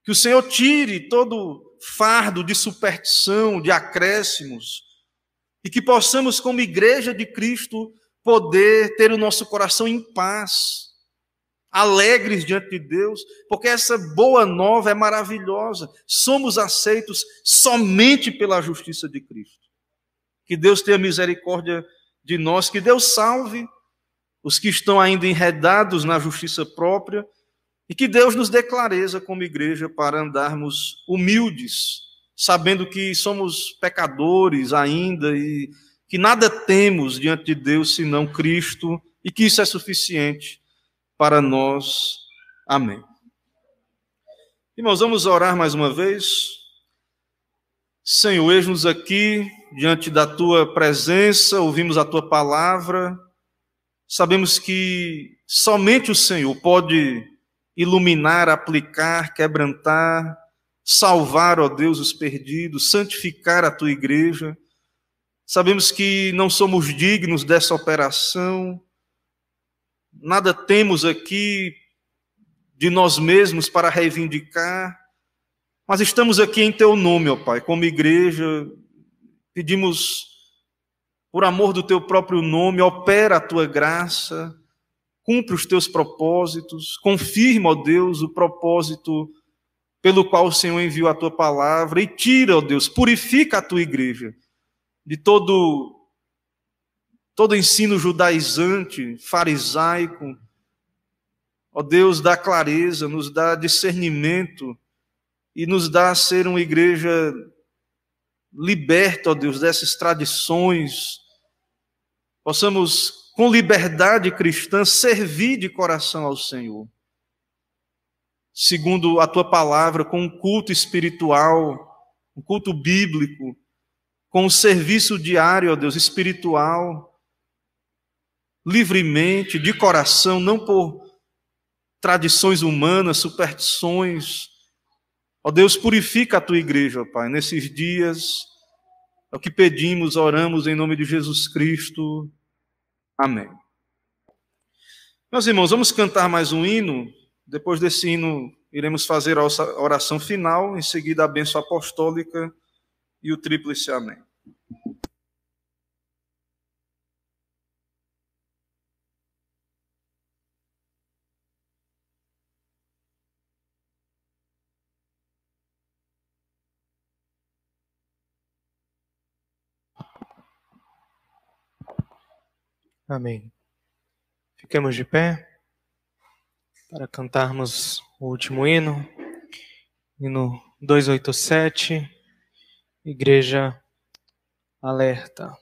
S1: que o Senhor tire todo fardo de superstição, de acréscimos, e que possamos, como igreja de Cristo, poder ter o nosso coração em paz, alegres diante de Deus, porque essa boa nova é maravilhosa. Somos aceitos somente pela justiça de Cristo. Que Deus tenha misericórdia de nós, que Deus salve os que estão ainda enredados na justiça própria, e que Deus nos dê clareza como igreja para andarmos humildes, sabendo que somos pecadores ainda e que nada temos diante de Deus senão Cristo e que isso é suficiente para nós. Amém. Irmãos, vamos orar mais uma vez. Senhor, eis-nos aqui diante da tua presença, ouvimos a tua palavra sabemos que somente o Senhor pode iluminar, aplicar, quebrantar, salvar, ó Deus, os perdidos, santificar a tua igreja. Sabemos que não somos dignos dessa operação, nada temos aqui de nós mesmos para reivindicar, mas estamos aqui em Teu nome, ó Pai, como igreja, pedimos, por amor do Teu próprio nome, opera a Tua graça, cumpre os Teus propósitos, confirma, ó Deus, o propósito pelo qual o Senhor enviou a Tua palavra e tira, ó Deus, purifica a Tua igreja de todo todo ensino judaizante, farisaico. Ó Deus, dá clareza, nos dá discernimento e nos dá a ser uma igreja liberta, ó Deus, dessas tradições. Possamos, com liberdade cristã, servir de coração ao Senhor. Segundo a tua palavra, com um culto espiritual, um culto bíblico, com o serviço diário, ó Deus, espiritual, livremente, de coração, não por tradições humanas, superstições. Ó Deus, purifica a tua igreja, ó Pai, nesses dias. É o que pedimos, oramos em nome de Jesus Cristo. Amém. Meus irmãos, vamos cantar mais um hino. Depois desse hino, iremos fazer a oração final, em seguida a bênção apostólica e o tríplice amém.
S2: Amém. Ficamos de pé para cantarmos o último hino, hino 287, Igreja Alerta.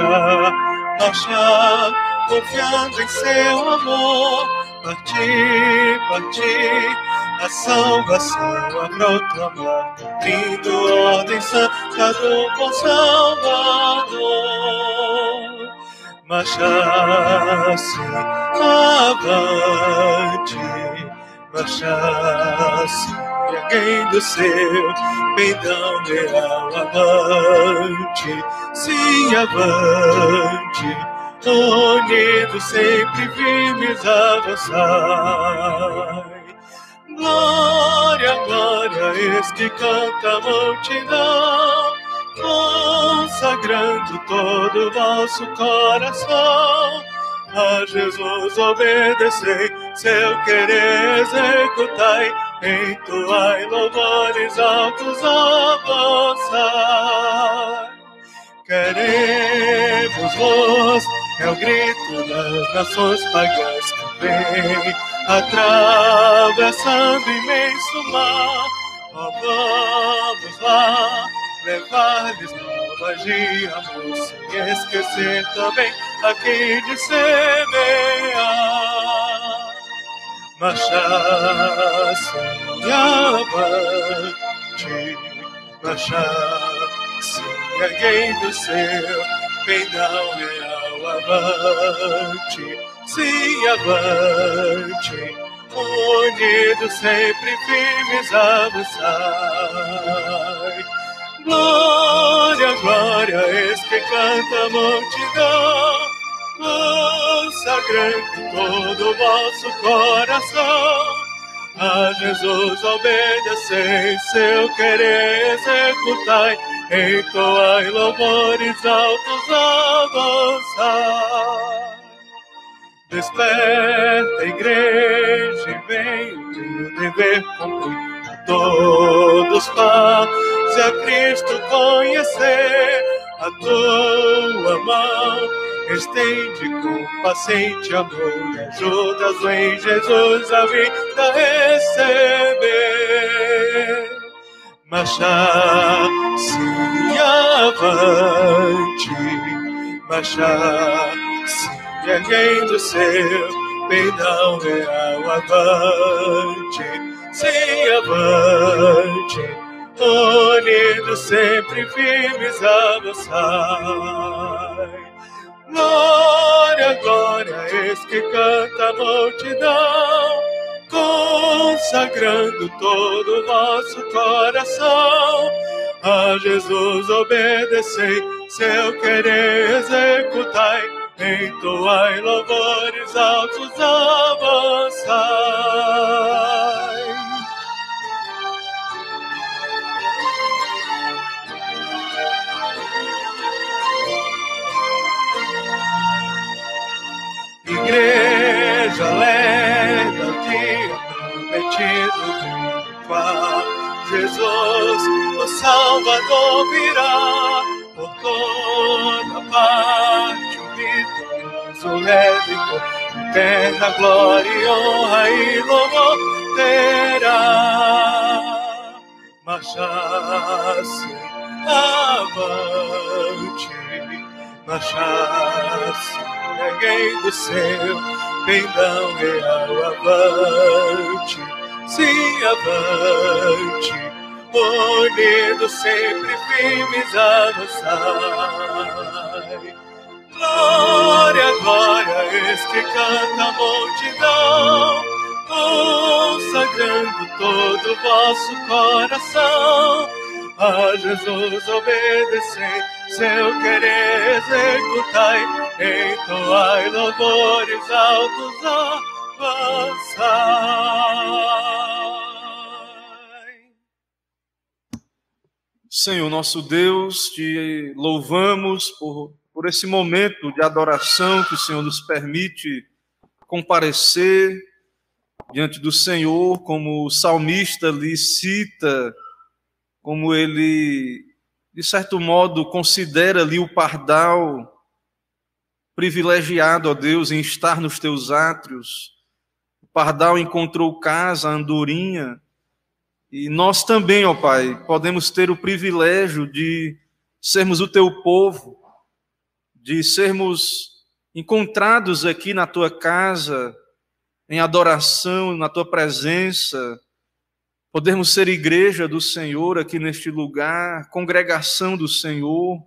S3: Marchar, marchar, confiando em seu amor. Partir, partir, a salvação a proclamar, cumprindo ordem santa do bom Salvador. Marchar-se avante, marchar-se alguém do seu peidão real avante, sim avante, unidos sempre firmes avançai. Glória, glória, este canta a multidão, consagrando todo o vosso coração. A Jesus obedecei, seu querer executai, entoai louvores altos avançai. Queremos vos, é o grito das nações pagãs que vem, atravessando imenso mar. Oh, vamos lá, levar-lhes novas de amor, sem esquecer também aqui de semear. Marchar sem avante, marchar sem erguendo seu pendão real avante, sim avante, unidos sempre firmes avançar. Glória, glória, que canta a multidão consagrando todo o vosso coração. A Jesus obedecei, seu querer executai, entoai louvores altos avançai. Desperta, igreja, e vem teu dever cumprir todos faze a Cristo conhecer a tua mão. Estende com paciente amor, ajudas em Jesus a vida receber. Marcha-se avante, marcha-se erguendo seu perdão real avante, se avante, unidos sempre firmes avançai. Glória, glória, eis que canta a multidão, consagrando todo o vosso coração. A Jesus obedecei, seu querer executai, entoai louvores altos avançai. Igreja leva o dia prometido do qual Jesus, o Salvador, virá por toda parte, o vitorioso leve por eterna glória honra e louvor terá. Marchasse avante, marchasse erguendo seu pendão real avante, se avante, unidos sempre firmes avançai. Glória, glória, este canta a multidão, consagrando todo o vosso coração. A Jesus obedecei, seu querer executai, entoai louvores altos avançai.
S1: Senhor nosso Deus, te louvamos por, por esse momento de adoração que o Senhor nos permite comparecer diante do Senhor, como o salmista lhe cita, como ele, de certo modo, considera ali o pardal privilegiado, ó Deus, em estar nos teus átrios. O pardal encontrou casa, a andorinha, e nós também, ó Pai, podemos ter o privilégio de sermos o teu povo, de sermos encontrados aqui na tua casa, em adoração, na tua presença, podermos ser igreja do Senhor aqui neste lugar, congregação do Senhor,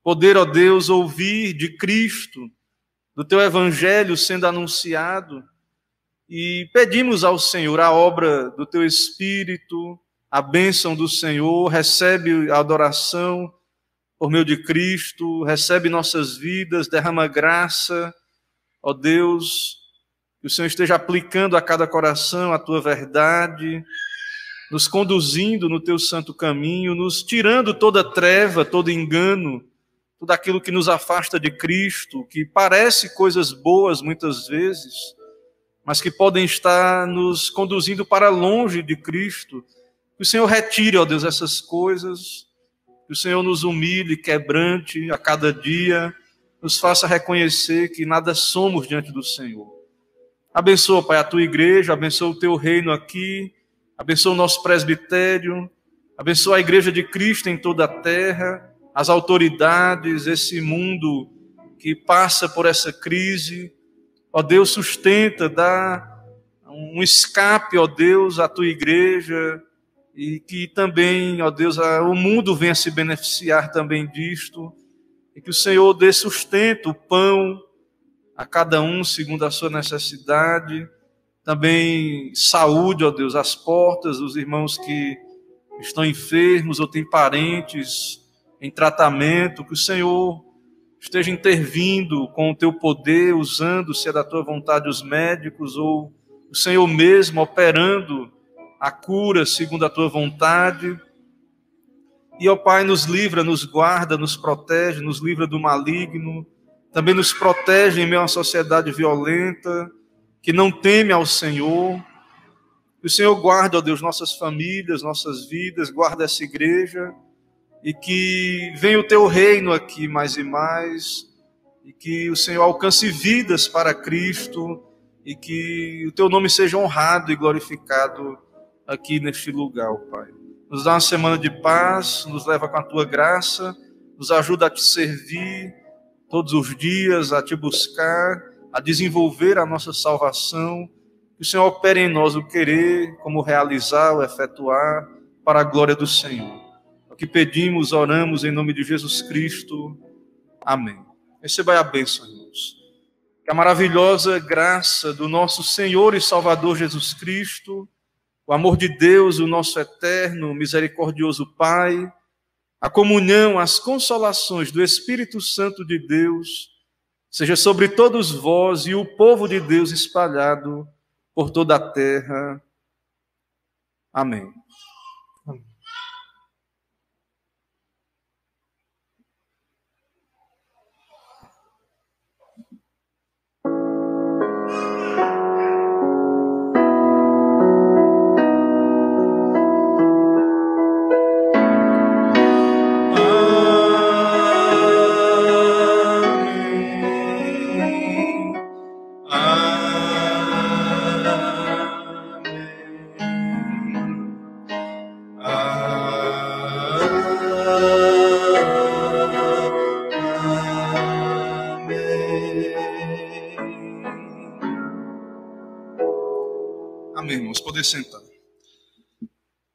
S1: poder, ó Deus, ouvir de Cristo, do teu evangelho sendo anunciado, e pedimos ao Senhor a obra do teu Espírito, a bênção do Senhor, recebe a adoração por meio de Cristo, recebe nossas vidas, derrama graça, ó Deus, que o Senhor esteja aplicando a cada coração a tua verdade, nos conduzindo no teu santo caminho, nos tirando toda treva, todo engano, tudo aquilo que nos afasta de Cristo, que parece coisas boas muitas vezes, mas que podem estar nos conduzindo para longe de Cristo. Que o Senhor retire, ó Deus, essas coisas, que o Senhor nos humilhe, quebrante a cada dia, nos faça reconhecer que nada somos diante do Senhor. Abençoa, Pai, a tua igreja, abençoa o teu reino aqui, abençoa o nosso presbitério, abençoa a igreja de Cristo em toda a terra as autoridades, esse mundo que passa por essa crise. Ó Deus, sustenta, dá um escape, ó Deus, à tua igreja e que também, ó Deus, o mundo venha se beneficiar também disto. E que o Senhor dê sustento, o pão a cada um segundo a sua necessidade, também saúde, ó Deus, às portas dos irmãos que estão enfermos ou têm parentes em tratamento, que o Senhor esteja intervindo com o teu poder, usando, se é da tua vontade, os médicos, ou o Senhor mesmo operando a cura segundo a tua vontade. E, ó Pai, nos livra, nos guarda, nos protege, nos livra do maligno, também nos protege em meio a uma sociedade violenta, que não teme ao Senhor. Que o Senhor guarde, ó Deus, nossas famílias, nossas vidas, guarda essa igreja e que venha o teu reino aqui mais e mais e que o Senhor alcance vidas para Cristo e que o teu nome seja honrado e glorificado aqui neste lugar, Pai. Nos dá uma semana de paz, nos leva com a tua graça, nos ajuda a te servir todos os dias, a te buscar, a desenvolver a nossa salvação. Que o Senhor opere em nós o querer, como realizar, o efetuar, para a glória do Senhor. O que pedimos, oramos em nome de Jesus Cristo. Amém. Receba a bênção, irmãos. Que a maravilhosa graça do nosso Senhor e Salvador Jesus Cristo, o amor de Deus, o nosso eterno, misericordioso Pai, a comunhão, as consolações do Espírito Santo de Deus, seja sobre todos vós e o povo de Deus espalhado por toda a terra. Amém.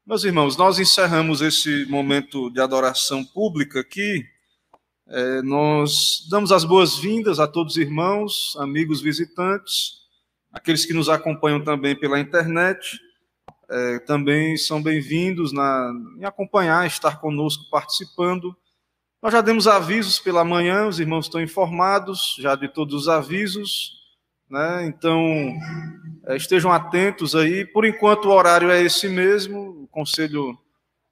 S1: Meus irmãos, nós encerramos esse momento de adoração pública aqui. É, nós damos as boas-vindas a todos os irmãos, amigos visitantes, aqueles que nos acompanham também pela internet. É, também são bem-vindos em acompanhar, estar conosco participando. Nós já demos avisos pela manhã, os irmãos estão informados já de todos os avisos. Né? Então, é, estejam atentos aí. Por enquanto, o horário é esse mesmo. O conselho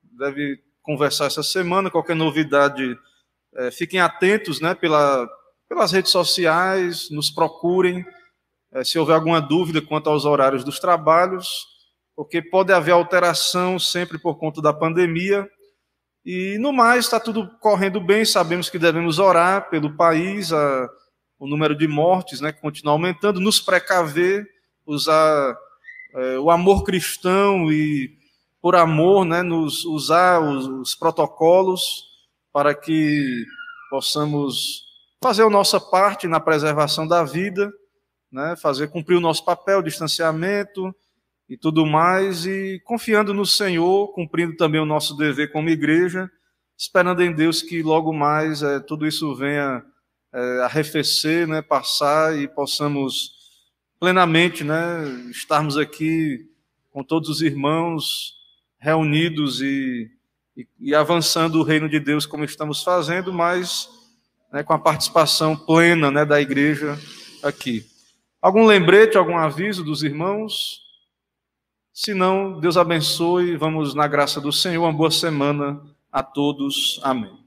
S1: deve conversar essa semana. Qualquer novidade, é, fiquem atentos né, pela, pelas redes sociais, nos procurem. É, se houver alguma dúvida quanto aos horários dos trabalhos, porque pode haver alteração sempre por conta da pandemia. E no mais, está tudo correndo bem. Sabemos que devemos orar pelo país. A, o número de mortes, né, que continua aumentando, nos precaver, usar é, o amor cristão e, por amor, né, nos usar os, os protocolos para que possamos fazer a nossa parte na preservação da vida, né, fazer cumprir o nosso papel, distanciamento e tudo mais, e confiando no Senhor, cumprindo também o nosso dever como igreja, esperando em Deus que logo mais é, tudo isso venha é, arrefecer, né, passar e possamos plenamente né, estarmos aqui com todos os irmãos reunidos e, e, e avançando o reino de Deus como estamos fazendo, mas né, com a participação plena né, da igreja aqui. Algum lembrete, algum aviso dos irmãos? Se não, Deus abençoe. Vamos na graça do Senhor. Uma boa semana a todos. Amém.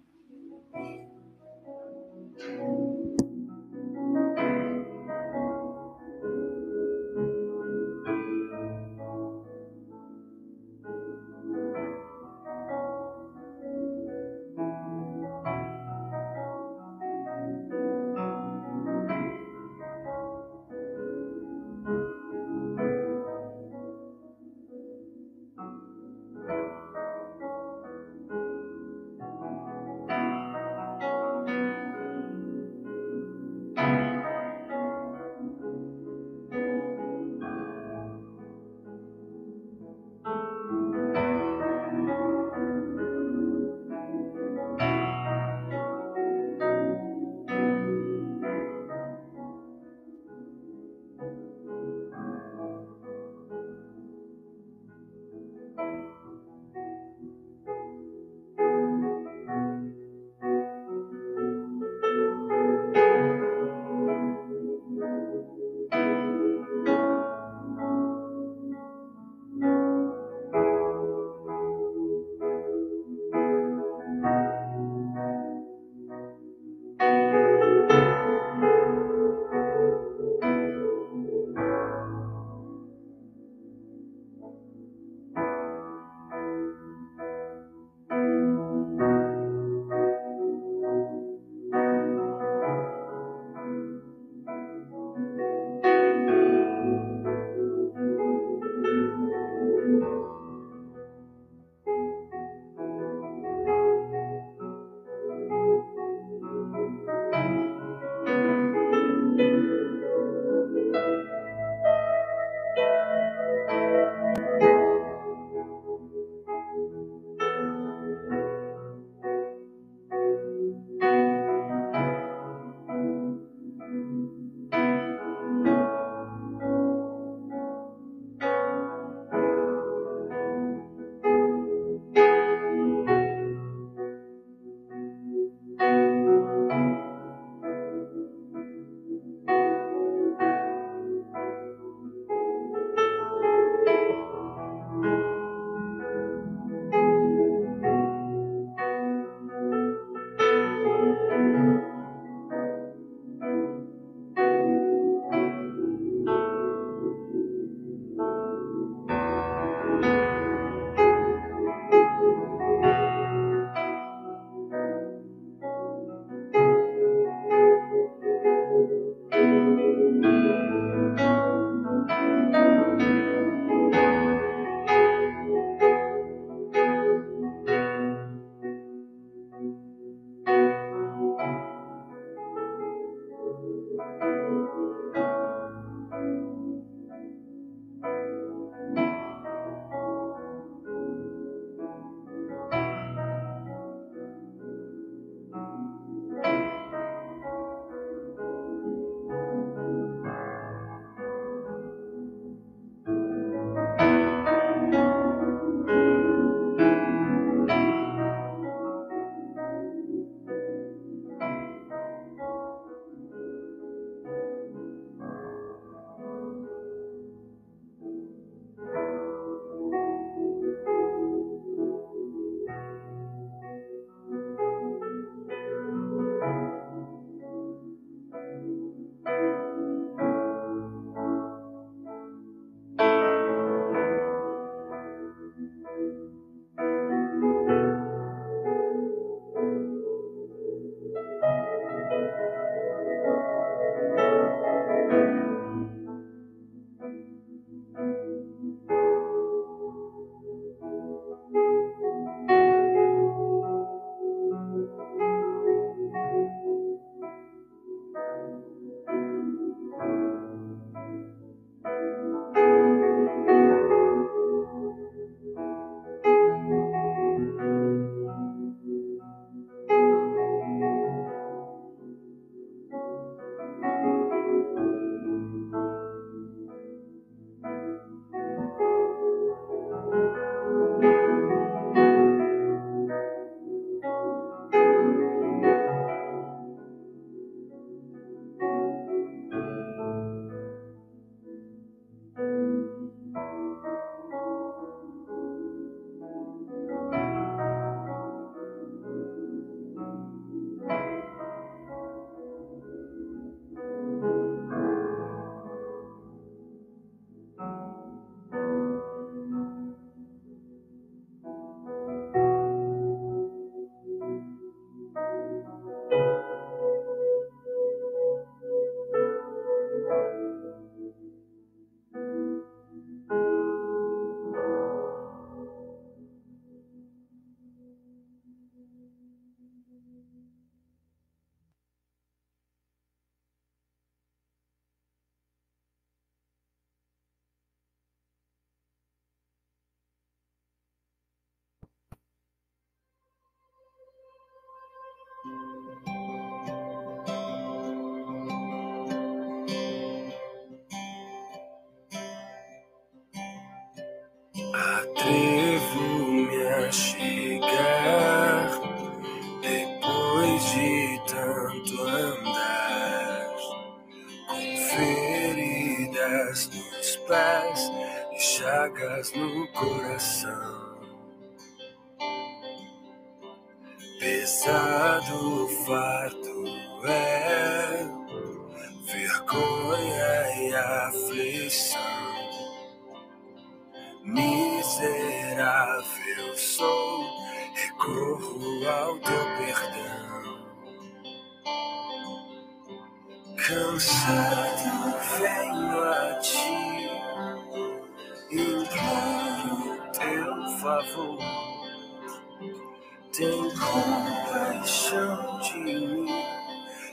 S4: não de mim.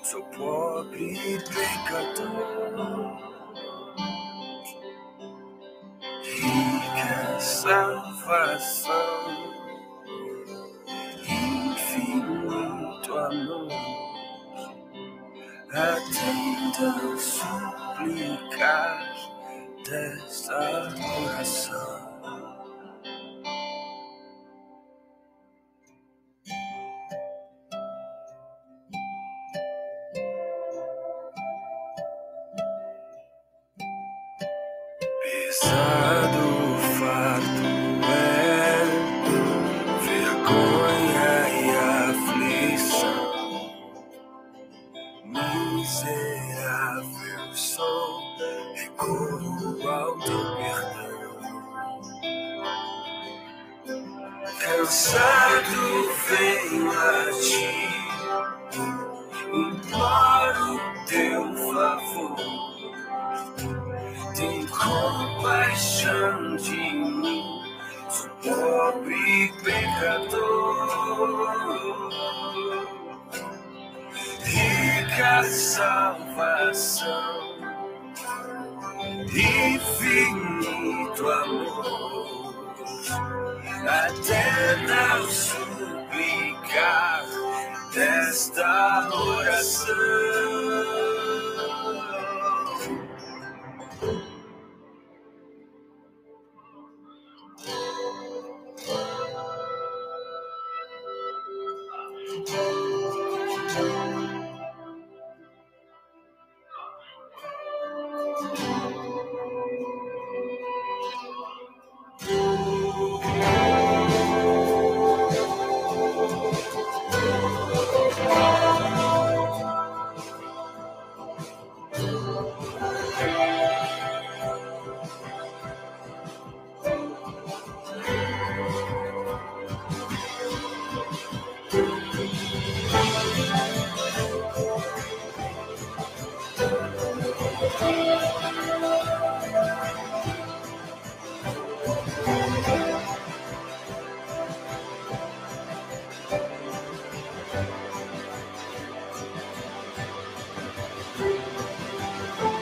S4: Sou pobre e pecador. Rica salvação, infinito amor. Atenda suplicar desta oração.